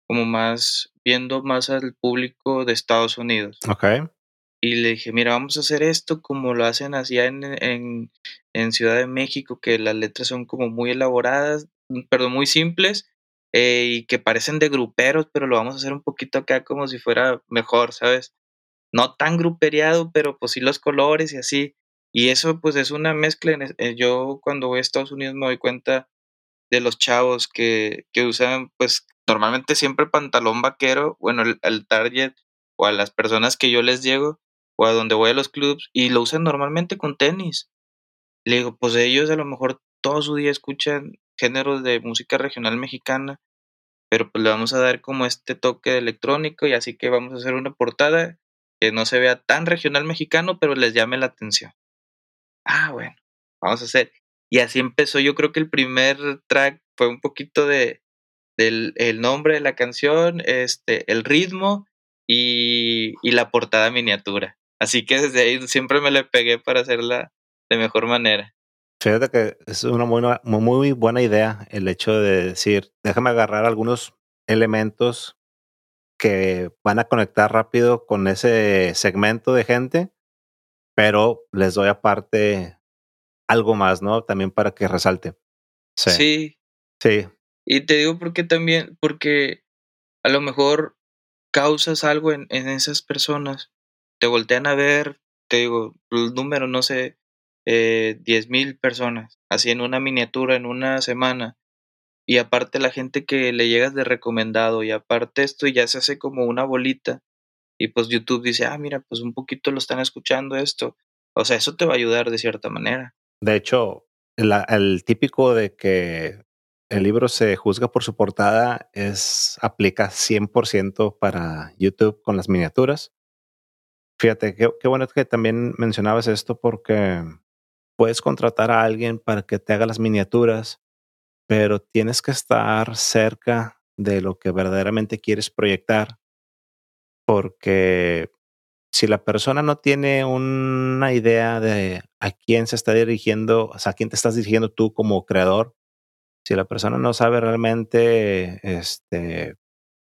como más viendo más al público de Estados Unidos. Okay y le dije, mira, vamos a hacer esto como lo hacen allá en, en, en Ciudad de México, que las letras son como muy elaboradas, mm, perdón, muy simples eh, y que parecen de gruperos, pero lo vamos a hacer un poquito acá como si fuera mejor, ¿sabes? No tan gruperiado, pero pues sí los colores y así. Y eso pues es una mezcla. Eh, yo cuando voy a Estados Unidos me doy cuenta de los chavos que, que usan pues normalmente siempre pantalón vaquero, bueno, el, el target o a las personas que yo les llego, o a donde voy a los clubs y lo usan normalmente con tenis. Le digo, pues ellos a lo mejor todo su día escuchan géneros de música regional mexicana, pero pues le vamos a dar como este toque electrónico y así que vamos a hacer una portada que no se vea tan regional mexicano, pero les llame la atención. Ah, bueno, vamos a hacer. Y así empezó, yo creo que el primer track fue un poquito de del el nombre de la canción, este, el ritmo y, y la portada miniatura. Así que desde ahí siempre me le pegué para hacerla de mejor manera. Fíjate que es una buena, muy buena idea el hecho de decir, déjame agarrar algunos elementos que van a conectar rápido con ese segmento de gente, pero les doy aparte algo más, ¿no? También para que resalte. Sí. Sí. sí. Y te digo porque también, porque a lo mejor causas algo en, en esas personas te voltean a ver, te digo, el número, no sé, eh, mil personas, así en una miniatura, en una semana. Y aparte la gente que le llegas de recomendado, y aparte esto ya se hace como una bolita. Y pues YouTube dice, ah, mira, pues un poquito lo están escuchando esto. O sea, eso te va a ayudar de cierta manera. De hecho, el típico de que el libro se juzga por su portada es aplica 100% para YouTube con las miniaturas. Fíjate, qué, qué bueno que también mencionabas esto porque puedes contratar a alguien para que te haga las miniaturas, pero tienes que estar cerca de lo que verdaderamente quieres proyectar, porque si la persona no tiene una idea de a quién se está dirigiendo, o sea, a quién te estás dirigiendo tú como creador, si la persona no sabe realmente este,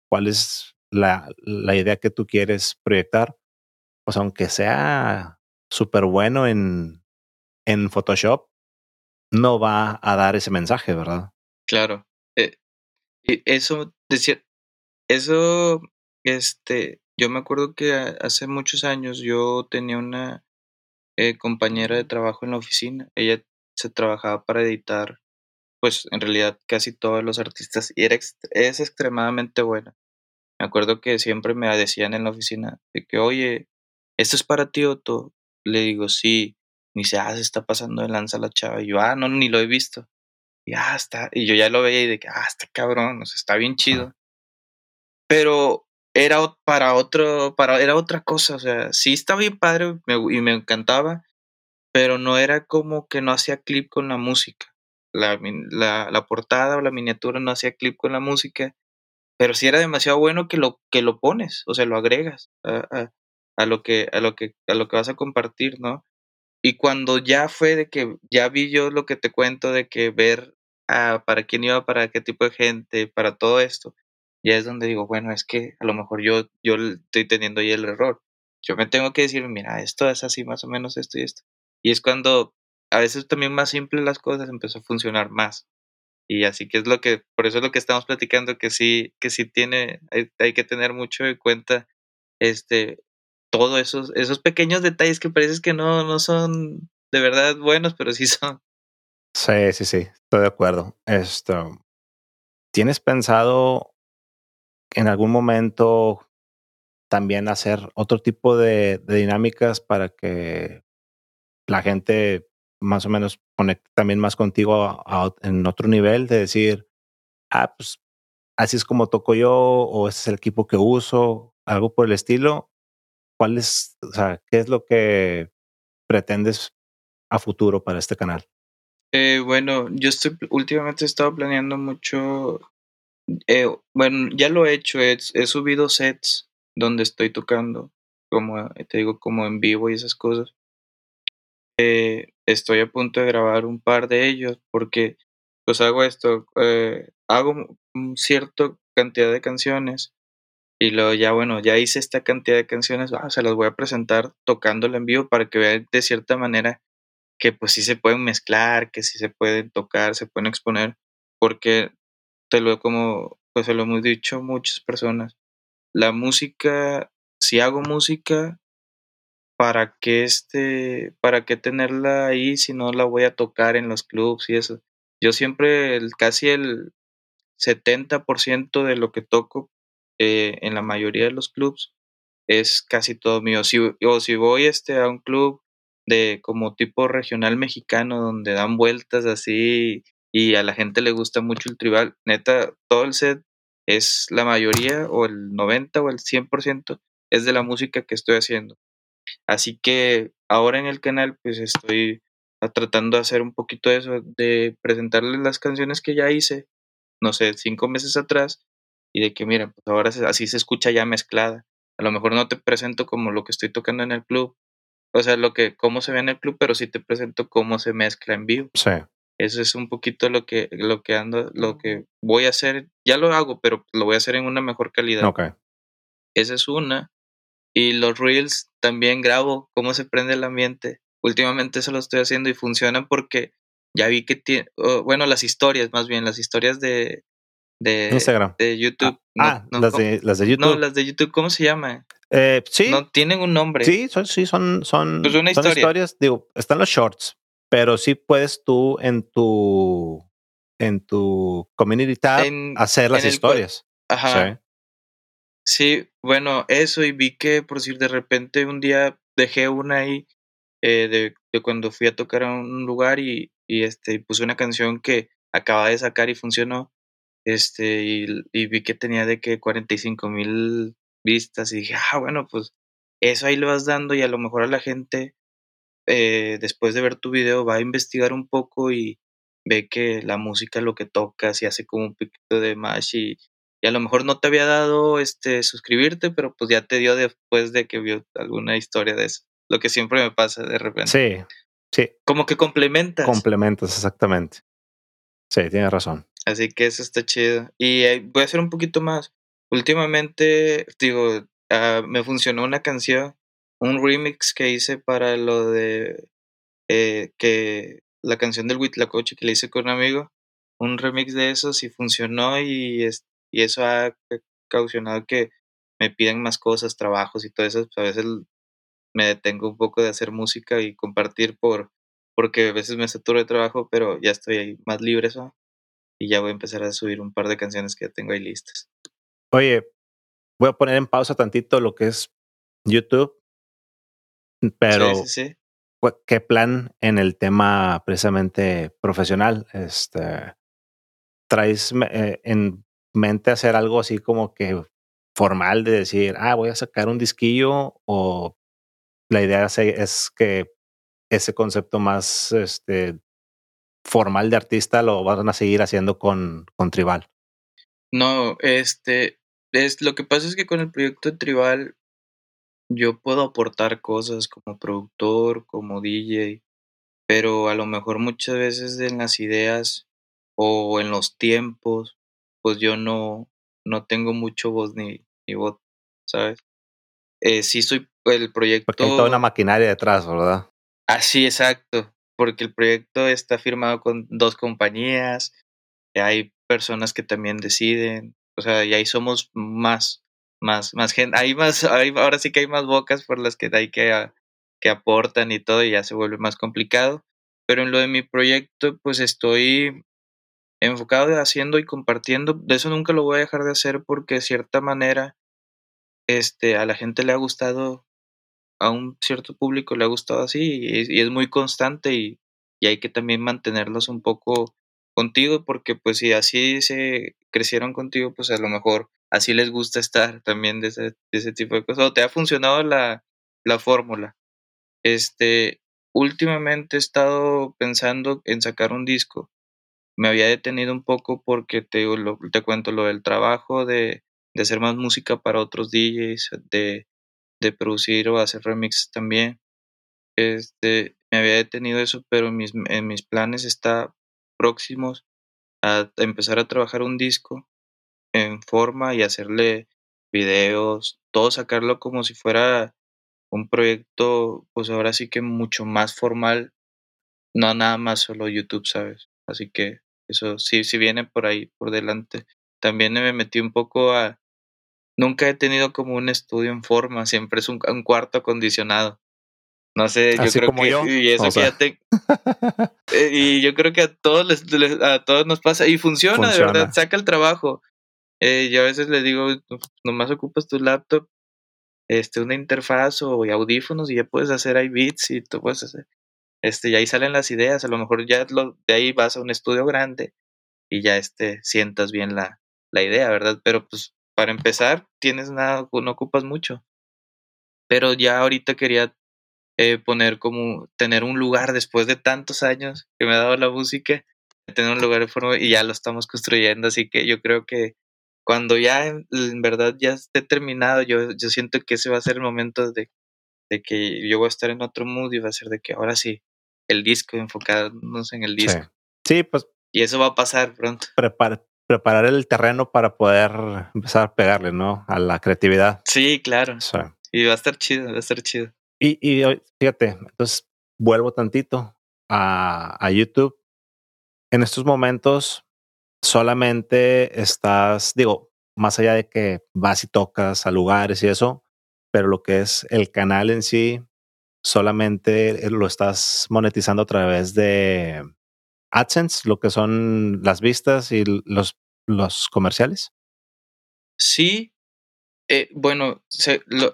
cuál es la, la idea que tú quieres proyectar, pues aunque sea súper bueno en, en Photoshop, no va a dar ese mensaje, ¿verdad? Claro. Eh, eso, decía, eso, este, yo me acuerdo que hace muchos años yo tenía una eh, compañera de trabajo en la oficina. Ella se trabajaba para editar, pues en realidad casi todos los artistas y era es extremadamente buena. Me acuerdo que siempre me decían en la oficina de que, oye, esto es para ti, Otto. Le digo, sí. Ni se, ah, se está pasando de lanza la chava. Y yo, ah, no, ni lo he visto. Y ah, está. Y yo ya lo veía y de que, ah, está cabrón, o sea, está bien chido. Pero era para otro, para, era otra cosa, o sea, sí está bien padre y me encantaba, pero no era como que no hacía clip con la música. La, la, portada o la miniatura no hacía clip con la música, pero sí era demasiado bueno que lo, que lo pones, o sea, lo agregas a, a, lo que, a, lo que, a lo que vas a compartir, ¿no? Y cuando ya fue de que ya vi yo lo que te cuento de que ver a, para quién iba, para qué tipo de gente, para todo esto, ya es donde digo, bueno, es que a lo mejor yo, yo estoy teniendo ahí el error. Yo me tengo que decir, mira, esto es así, más o menos esto y esto. Y es cuando a veces también más simple las cosas empezó a funcionar más. Y así que es lo que, por eso es lo que estamos platicando, que sí, que sí tiene, hay, que tener mucho en cuenta, este, todos esos, esos pequeños detalles que pareces que no, no son de verdad buenos, pero sí son. Sí, sí, sí, estoy de acuerdo. Esto, ¿tienes pensado en algún momento también hacer otro tipo de, dinámicas para que la gente más o menos conecte también más contigo en otro nivel de decir, ah, pues así es como toco yo o ese es el equipo que uso, algo por el estilo. ¿Cuál es, o sea, qué es lo que pretendes a futuro para este canal? Eh, bueno, yo estoy últimamente he estado planeando mucho eh, bueno, ya lo he hecho, he, subido sets donde estoy tocando, como te digo, como en vivo y esas cosas. Eh, estoy a punto de grabar un par de ellos porque pues hago esto, eh, hago cierta cantidad de canciones y luego ya bueno, ya hice esta cantidad de canciones, ah, se las voy a presentar tocándolo en vivo para que vean de cierta manera que pues sí se pueden mezclar, que sí se pueden tocar, se pueden exponer, porque te lo como pues se lo hemos dicho muchas personas. La música, si hago música, ¿para qué este, para qué tenerla ahí si no la voy a tocar en los clubs y eso? Yo siempre, casi el 70% de lo que toco eh, en la mayoría de los clubs es casi todo mío. O si voy este, a un club de como tipo regional mexicano donde dan vueltas así y a la gente le gusta mucho el tribal. Neta, todo el set es la mayoría o el 90 o el 100% es de la música que estoy haciendo. Así que ahora en el canal pues estoy tratando de hacer un poquito de eso, de presentarles las canciones que ya hice, no sé, cinco meses atrás, y de que miren, pues ahora así se escucha ya mezclada. A lo mejor no te presento como lo que estoy tocando en el club, o sea, lo que, cómo se ve en el club, pero sí te presento cómo se mezcla en vivo. Sí. Eso es un poquito lo que, lo que ando, lo que voy a hacer. Ya lo hago, pero lo voy a hacer en una mejor calidad. Ok. Esa es una. Y los reels también grabo cómo se prende el ambiente. Últimamente eso lo estoy haciendo y funcionan porque ya vi que tiene, bueno, las historias, más bien, las historias de, de Instagram. De YouTube. Ah, ah las, de, las de YouTube. No, las de YouTube, ¿cómo se llama? Eh, sí. No tienen un nombre. Sí, son, sí, son, son, pues una son historias. Digo, están los shorts, pero sí puedes tú en tu en tu community tab hacer las historias. Ajá. Sí. bueno, eso y vi que por decir de repente un día dejé una ahí eh, de, cuando fui a tocar a un lugar y, y este puse una canción que acaba de sacar y funcionó este y, y vi que tenía de que 45 mil vistas y dije ah bueno pues eso ahí lo vas dando y a lo mejor a la gente eh, después de ver tu video, va a investigar un poco y ve que la música lo que tocas y hace como un poquito de más y, y, a lo mejor no te había dado este suscribirte, pero pues ya te dio después de que vio alguna historia de eso. Lo que siempre me pasa de repente. Sí, sí. Como que complementas. Complementas, exactamente. Sí, tienes razón. Así que eso está chido. Y eh, voy a hacer un poquito más. Últimamente, digo, uh, me funcionó una canción un remix que hice para lo de eh, que la canción del Huitlacoche que le hice con un amigo, un remix de eso sí funcionó y, es, y eso ha causado que me piden más cosas, trabajos y todo eso, pues a veces me detengo un poco de hacer música y compartir por porque a veces me saturo de trabajo, pero ya estoy ahí más libre eso y ya voy a empezar a subir un par de canciones que tengo ahí listas. Oye, voy a poner en pausa tantito lo que es YouTube, pero sí, sí, sí. ¿qué plan en el tema precisamente profesional? Este, ¿Traes eh, en mente hacer algo así como que formal de decir, ah, voy a sacar un disquillo o la idea es que ese concepto más este, formal de artista lo van a seguir haciendo con, con Tribal? No, este, es, lo que pasa es que con el proyecto de Tribal yo puedo aportar cosas como productor, como DJ, pero a lo mejor muchas veces en las ideas o en los tiempos, pues yo no, no tengo mucho voz ni, ni voz, ¿sabes? Eh, sí soy el proyecto... Porque hay toda una maquinaria detrás, ¿verdad? Así, exacto, porque el proyecto está firmado con dos compañías, hay personas que también deciden, o sea, y ahí somos más, más, más gente, hay más, ahora sí que hay más bocas por las que hay que, que aportan y todo, y ya se vuelve más complicado. Pero en lo de mi proyecto, pues estoy enfocado haciendo y compartiendo. De eso nunca lo voy a dejar de hacer porque de cierta manera este, a la gente le ha gustado, a un cierto público le ha gustado así y, y es muy constante y, y, hay que también mantenerlos un poco contigo porque pues si así se crecieron contigo, pues a lo mejor así les gusta estar también de ese, de ese tipo de cosas. O te ha funcionado la, la fórmula. Este, últimamente he estado pensando en sacar un disco. Me había detenido un poco porque te, lo, te cuento lo del trabajo de, de hacer más música para otros DJs, de, de producir o hacer remixes también. Este, me había detenido eso, pero en mis, en mis planes está próximos a empezar a trabajar un disco en forma y hacerle videos, todo sacarlo como si fuera un proyecto, pues ahora sí que mucho más formal, no nada más solo YouTube, ¿sabes? Así que eso sí, sí viene por ahí, por delante. También me metí un poco a... Nunca he tenido como un estudio en forma, siempre es un, un cuarto acondicionado. No sé, yo creo que yo? y eso fíjate. Eh, y yo creo que a todos les, a todos nos pasa y funciona, funciona, de verdad, saca el trabajo. Eh, yo a veces le digo, nomás ocupas tu laptop, este, una interfaz o audífonos y ya puedes hacer ahí beats y tú puedes hacer, este, y ahí salen las ideas, a lo mejor ya lo, de ahí vas a un estudio grande y ya este, sientas bien la, la idea, ¿verdad? Pero pues para empezar, tienes nada, no ocupas mucho. Pero ya ahorita quería eh, poner como, tener un lugar después de tantos años que me ha dado la música, tener un lugar de forma y ya lo estamos construyendo, así que yo creo que cuando ya en, en verdad ya esté terminado, yo, yo siento que ese va a ser el momento de, de, que yo voy a estar en otro mood y va a ser de que ahora sí, el disco, enfocarnos en el disco. Sí, sí pues. Y eso va a pasar pronto. Prepar, preparar el terreno para poder empezar a pegarle, ¿no? A la creatividad. Sí, claro. Sí. Y va a estar chido, va a estar chido. Y, y fíjate, entonces vuelvo tantito a, a YouTube. En estos momentos solamente estás, digo, más allá de que vas y tocas a lugares y eso, pero lo que es el canal en sí, solamente lo estás monetizando a través de AdSense, lo que son las vistas y los, los comerciales. Sí, eh, bueno,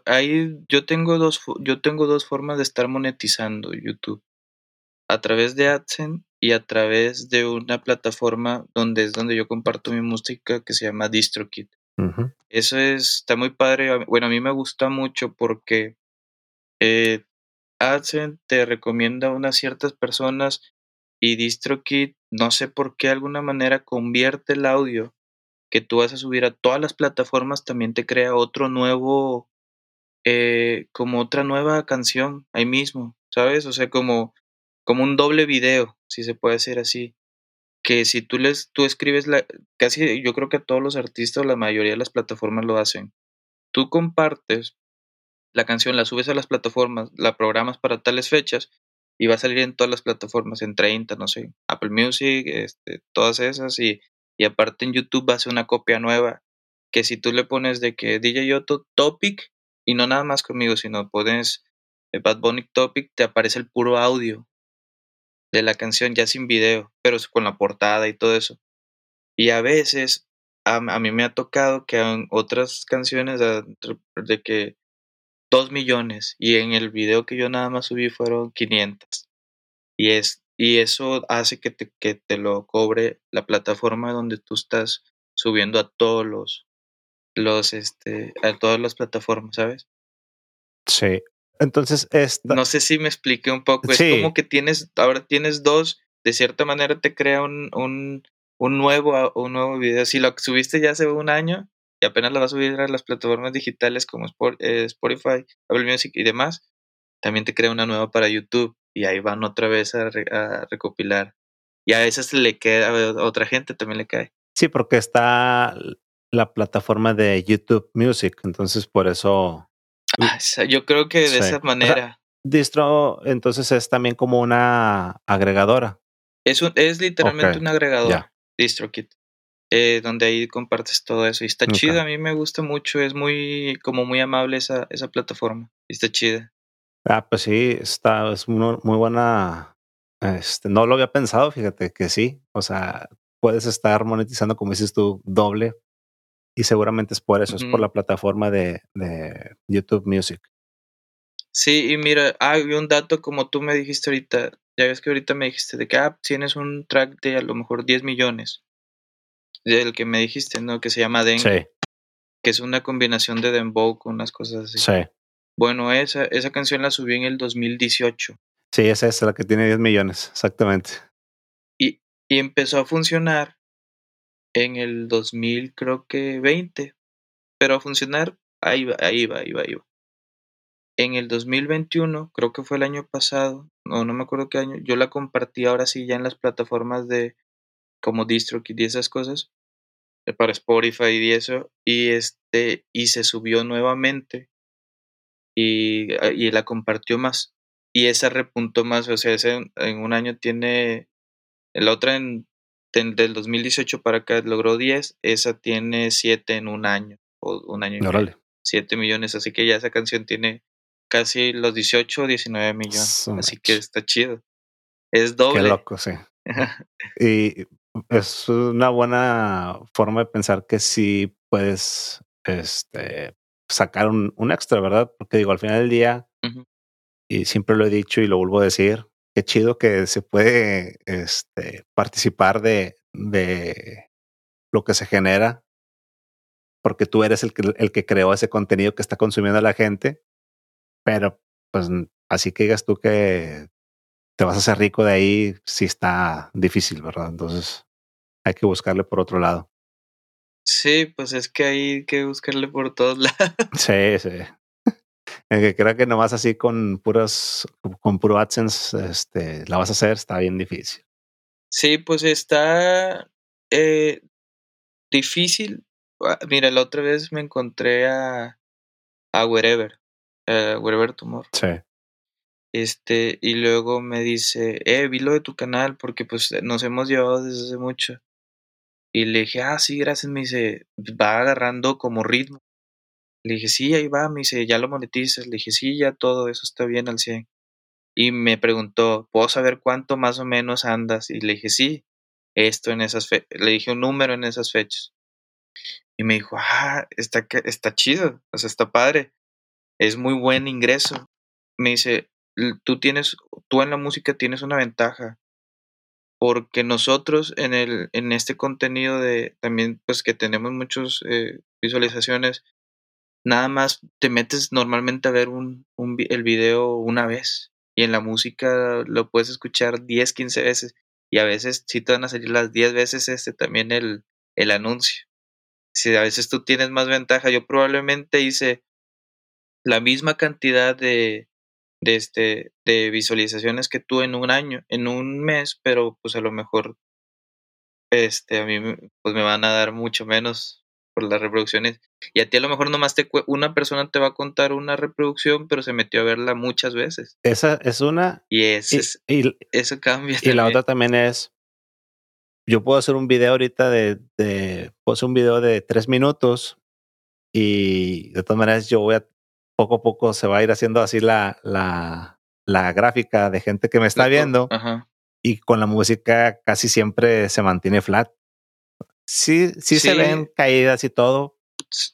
ahí yo tengo dos yo tengo dos formas de estar monetizando YouTube a través de AdSense y a través de una plataforma donde es donde yo comparto mi música que se llama DistroKid. Uh -huh. Eso es, está muy padre. Bueno, a mí me gusta mucho porque eh, AdSense te recomienda a unas ciertas personas y DistroKid, no sé por qué, de alguna manera convierte el audio que tú vas a subir a todas las plataformas, también te crea otro nuevo, eh, como otra nueva canción ahí mismo, ¿sabes? O sea, como, como un doble video, si se puede decir así. Que si tú les, tú escribes la, casi yo creo que todos los artistas, la mayoría de las plataformas lo hacen. Tú compartes la canción, la subes a las plataformas, la programas para tales fechas y va a salir en todas las plataformas, en 30, no sé, Apple Music, este, todas esas y y aparte en YouTube va a ser una copia nueva que si tú le pones de que DJ Otto Topic, y no nada más conmigo, sino pones eh, Bad Bunny Topic, te aparece el puro audio de la canción ya sin video, pero con la portada y todo eso. Y a veces a, mí me ha tocado que en otras canciones de, que dos millones y en el video que yo nada más subí fueron 500. Y, es, y eso hace que te, que te lo cobre la plataforma donde tú estás subiendo a todos los, los, este, a todas las plataformas, ¿sabes? Sí. Entonces, esta... no sé si me expliqué un poco. Es como que tienes, ahora tienes dos, de cierta manera te crea un, un, un nuevo, un nuevo video. Si lo subiste ya hace un año y apenas lo vas a subir a las plataformas digitales como eh, Spotify, Apple Music y demás, también te crea una nueva para YouTube y ahí van otra vez a, recopilar. Y a veces le queda, a otra gente también le cae. Sí, porque está la plataforma de YouTube Music, entonces por eso. Ah, yo creo que de esa manera. distro, entonces es también como una agregadora. Es, un, es literalmente un agregador, DistroKit, eh, donde ahí compartes todo eso. Y está chido, a mí me gusta mucho, es muy, como muy amable esa, esa plataforma. está chida. Ah, pues sí, está, es muy, muy buena. Este, no lo había pensado, fíjate que sí. O sea, puedes estar monetizando, como dices tú, doble. Y seguramente es por eso, es por la plataforma de, de, YouTube Music. Sí, y mira, hay un dato como tú me dijiste ahorita, ya ves que ahorita me dijiste de que ah, tienes un track de a lo mejor 10 millones, del que me dijiste, ¿no? Que se llama Dengue. Sí. Que es una combinación de Dembow con unas cosas así. Sí. Bueno, esa, esa canción la subí en el 2018. Sí, esa es la que tiene 10 millones, exactamente. Y, y empezó a funcionar en el 2000, creo que 20. Pero a funcionar, ahí va, ahí va, ahí va. En el 2021, creo que fue el año pasado, no, no me acuerdo qué año, yo la compartí ahora sí ya en las plataformas de como DistroKid y esas cosas, eh, para Spotify y eso, y este, y se subió nuevamente y, ah, y la compartió más. Y esa repuntó más, o sea, ese en un año tiene, la otra en, del 2018 para acá logró 10, esa tiene 7 en un año, o un año y medio. 7 millones, así que ya esa canción tiene casi los 18 o 19 millones, así que está chido. Es doble. Qué loco, sí. y es una buena forma de pensar que sí puedes este, sacar un, un, extra, ¿verdad? Porque digo, al final del día, y siempre lo he dicho y lo vuelvo a decir, qué chido que se puede este, participar de, de lo que se genera, porque tú eres el que, el que creó ese contenido que está consumiendo la gente, pero pues así que digas tú que te vas a hacer rico de ahí, sí está difícil, ¿verdad? Entonces hay que buscarle por otro lado. Sí, pues es que hay que buscarle por todos lados. Sí, sí. Que crea que nomás así con puras, con puro AdSense, este, la vas a hacer, está bien difícil. Sí, pues está eh, difícil. Ah, mira, la otra vez me encontré a, a Wherever, a Wherever Tumor. Sí. Este, y luego me dice, eh, vi lo de tu canal porque pues nos hemos llevado desde hace mucho. Y le dije, ah, sí, gracias. Me dice, va agarrando como ritmo. Le dije, sí, ahí va. Me dice, ya lo monetizas. Le dije, sí, ya todo eso está bien al 100. Y me preguntó, ¿puedo saber cuánto más o menos andas? Y le dije, sí, esto en esas fechas. Le dije un número en esas fechas. Y me dijo, ah, está, está chido, o sea, está padre. Es muy buen ingreso. Me dice, tú tienes, tú en la música tienes una ventaja porque nosotros en, el, en este contenido de también pues que tenemos muchas eh, visualizaciones, nada más te metes normalmente a ver un, el video una vez y en la música lo puedes escuchar 10, 15 veces y a veces sí te van a salir las 10 veces este también el, el anuncio. Si a veces tú tienes más ventaja, yo probablemente hice la misma cantidad de, de, este, de visualizaciones que tú en un año, en un mes, pero pues a lo mejor este, a mí pues me van a dar mucho menos por las reproducciones. Y a ti a lo mejor nomás te una persona te va a contar una reproducción, pero se metió a verla muchas veces. Esa es una. Y, es, y, eso cambia. Y la otra también es yo puedo hacer un video ahorita de, de, puedo hacer un video de tres minutos y de todas maneras yo voy a, poco a poco se va a ir haciendo así la, la, la gráfica de gente que me está viendo y con la música casi siempre se mantiene flat. Sí, sí, se ven caídas y todo.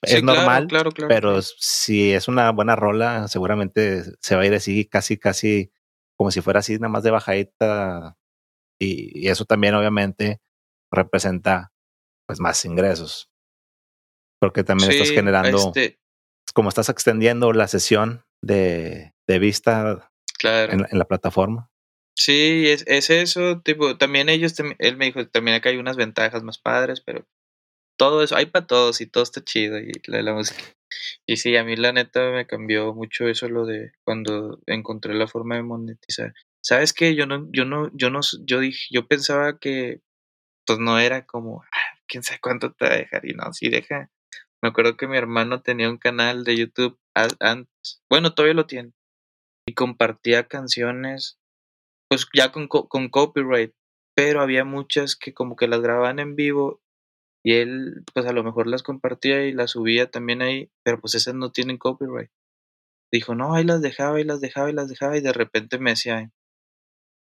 es normal, claro, claro, pero si es una buena rola, seguramente se va a ir así, casi, casi como si fuera así, nada más de bajadita. Y, eso también, obviamente, representa pues más ingresos. Porque también estás generando, este como estás extendiendo la sesión de, de vista en, en la plataforma. Sí, es, es eso, tipo, también ellos, él me dijo, también acá hay unas ventajas más padres, pero todo eso, hay para todos y todo está chido y la, la música. Y sí, a mí la neta me cambió mucho eso lo de cuando encontré la forma de monetizar. ¿Sabes qué? Yo no, yo no, yo no, yo dije, yo pensaba que pues no era como, ah, quién sabe cuánto te va a dejar y no, sí deja. Me acuerdo que mi hermano tenía un canal de YouTube antes, bueno, todavía lo tiene, y compartía canciones pues ya con, con copyright, pero había muchas que como que las grababan en vivo y él pues a lo mejor las compartía y las subía también ahí, pero pues esas no tienen copyright. Dijo, no, ahí las dejaba y las dejaba y las dejaba y de repente me decía,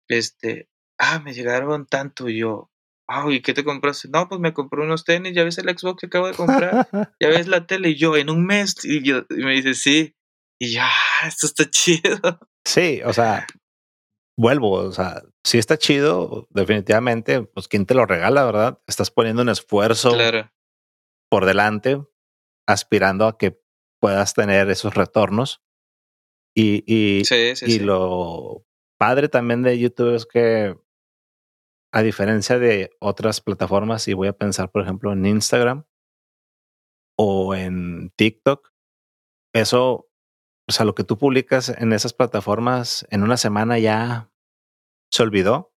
este, ah, me llegaron tanto y yo, wow, ¿y qué te compraste? No, pues me compré unos tenis, ya ves el Xbox que acabo de comprar, ya ves la tele y yo en un mes y, yo, y me dice, sí, y ya, ah, esto está chido. Sí, o sea, vuelvo, o sea, si está chido, definitivamente, pues quién te lo regala, ¿verdad? Estás poniendo un esfuerzo por delante, aspirando a que puedas tener esos retornos. Y, y, y lo padre también de YouTube es que, a diferencia de otras plataformas, y voy a pensar, por ejemplo, en Instagram o en TikTok, eso o sea, lo que tú publicas en esas plataformas en una semana ya se olvidó.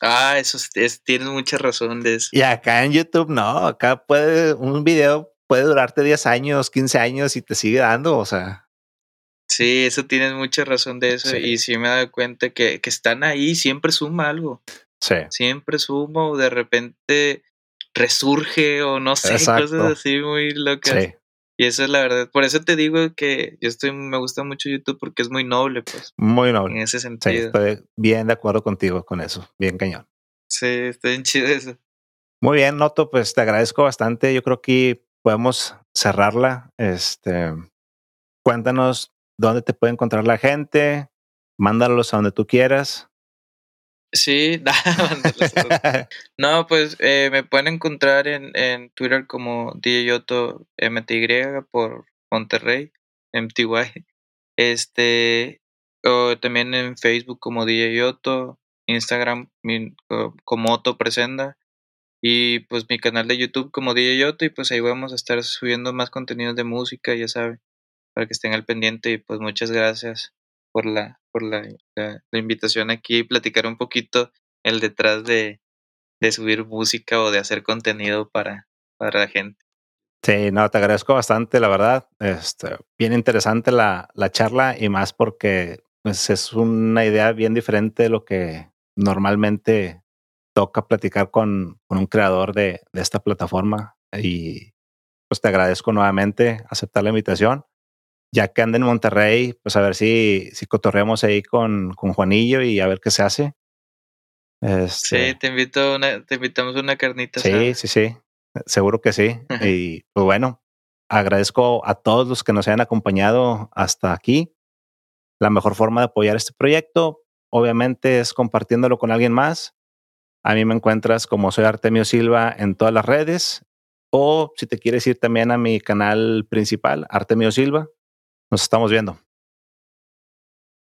Ah, eso es, tienes mucha razón de eso. Y acá en YouTube no, acá puede un video puede durarte 10 años, 15 años y te sigue dando, o sea. Sí, eso tienes mucha razón de eso y sí me he dado cuenta que, que están ahí, siempre suma algo. Sí. Siempre suma o de repente resurge o no sé, cosas así muy locas. Sí. Y eso es la verdad. Por eso te digo que yo estoy, me gusta mucho YouTube porque es muy noble, pues. Muy noble. En ese sentido. estoy bien de acuerdo contigo con eso. Bien cañón. Sí, está bien chido eso. Muy bien, Noto, pues te agradezco bastante. Yo creo que podemos cerrarla. Este, cuéntanos dónde te puede encontrar la gente. Mándalos a donde tú quieras. Sí, no, pues eh, me pueden encontrar en, en Twitter como DJOTO MTY por Monterrey, MTY. Este, o también en Facebook como DJOTO, Instagram como Otto Presenda y pues mi canal de YouTube como DJOTO y pues ahí vamos a estar subiendo más contenidos de música, ya saben, para que estén al pendiente y pues muchas gracias por la, por la, invitación aquí y platicar un poquito el detrás de, de subir música o de hacer contenido para, para la gente. Sí, no, te agradezco bastante, la verdad. Este, bien interesante la, la charla y más porque pues, es una idea bien diferente de lo que normalmente toca platicar con, con un creador de, de, esta plataforma. Y pues te agradezco nuevamente aceptar la invitación ya que anda en Monterrey, pues a ver si, si cotorreamos ahí con, con Juanillo y a ver qué se hace. Este, sí, te invito una, te invitamos una carnita. Sí, sí, sí, seguro que sí. y pues bueno, agradezco a todos los que nos hayan acompañado hasta aquí. La mejor forma de apoyar este proyecto, obviamente, es compartiéndolo con alguien más. A mí me encuentras como soy Artemio Silva en todas las redes. O si te quieres ir también a mi canal principal, Artemio Silva, nos estamos viendo.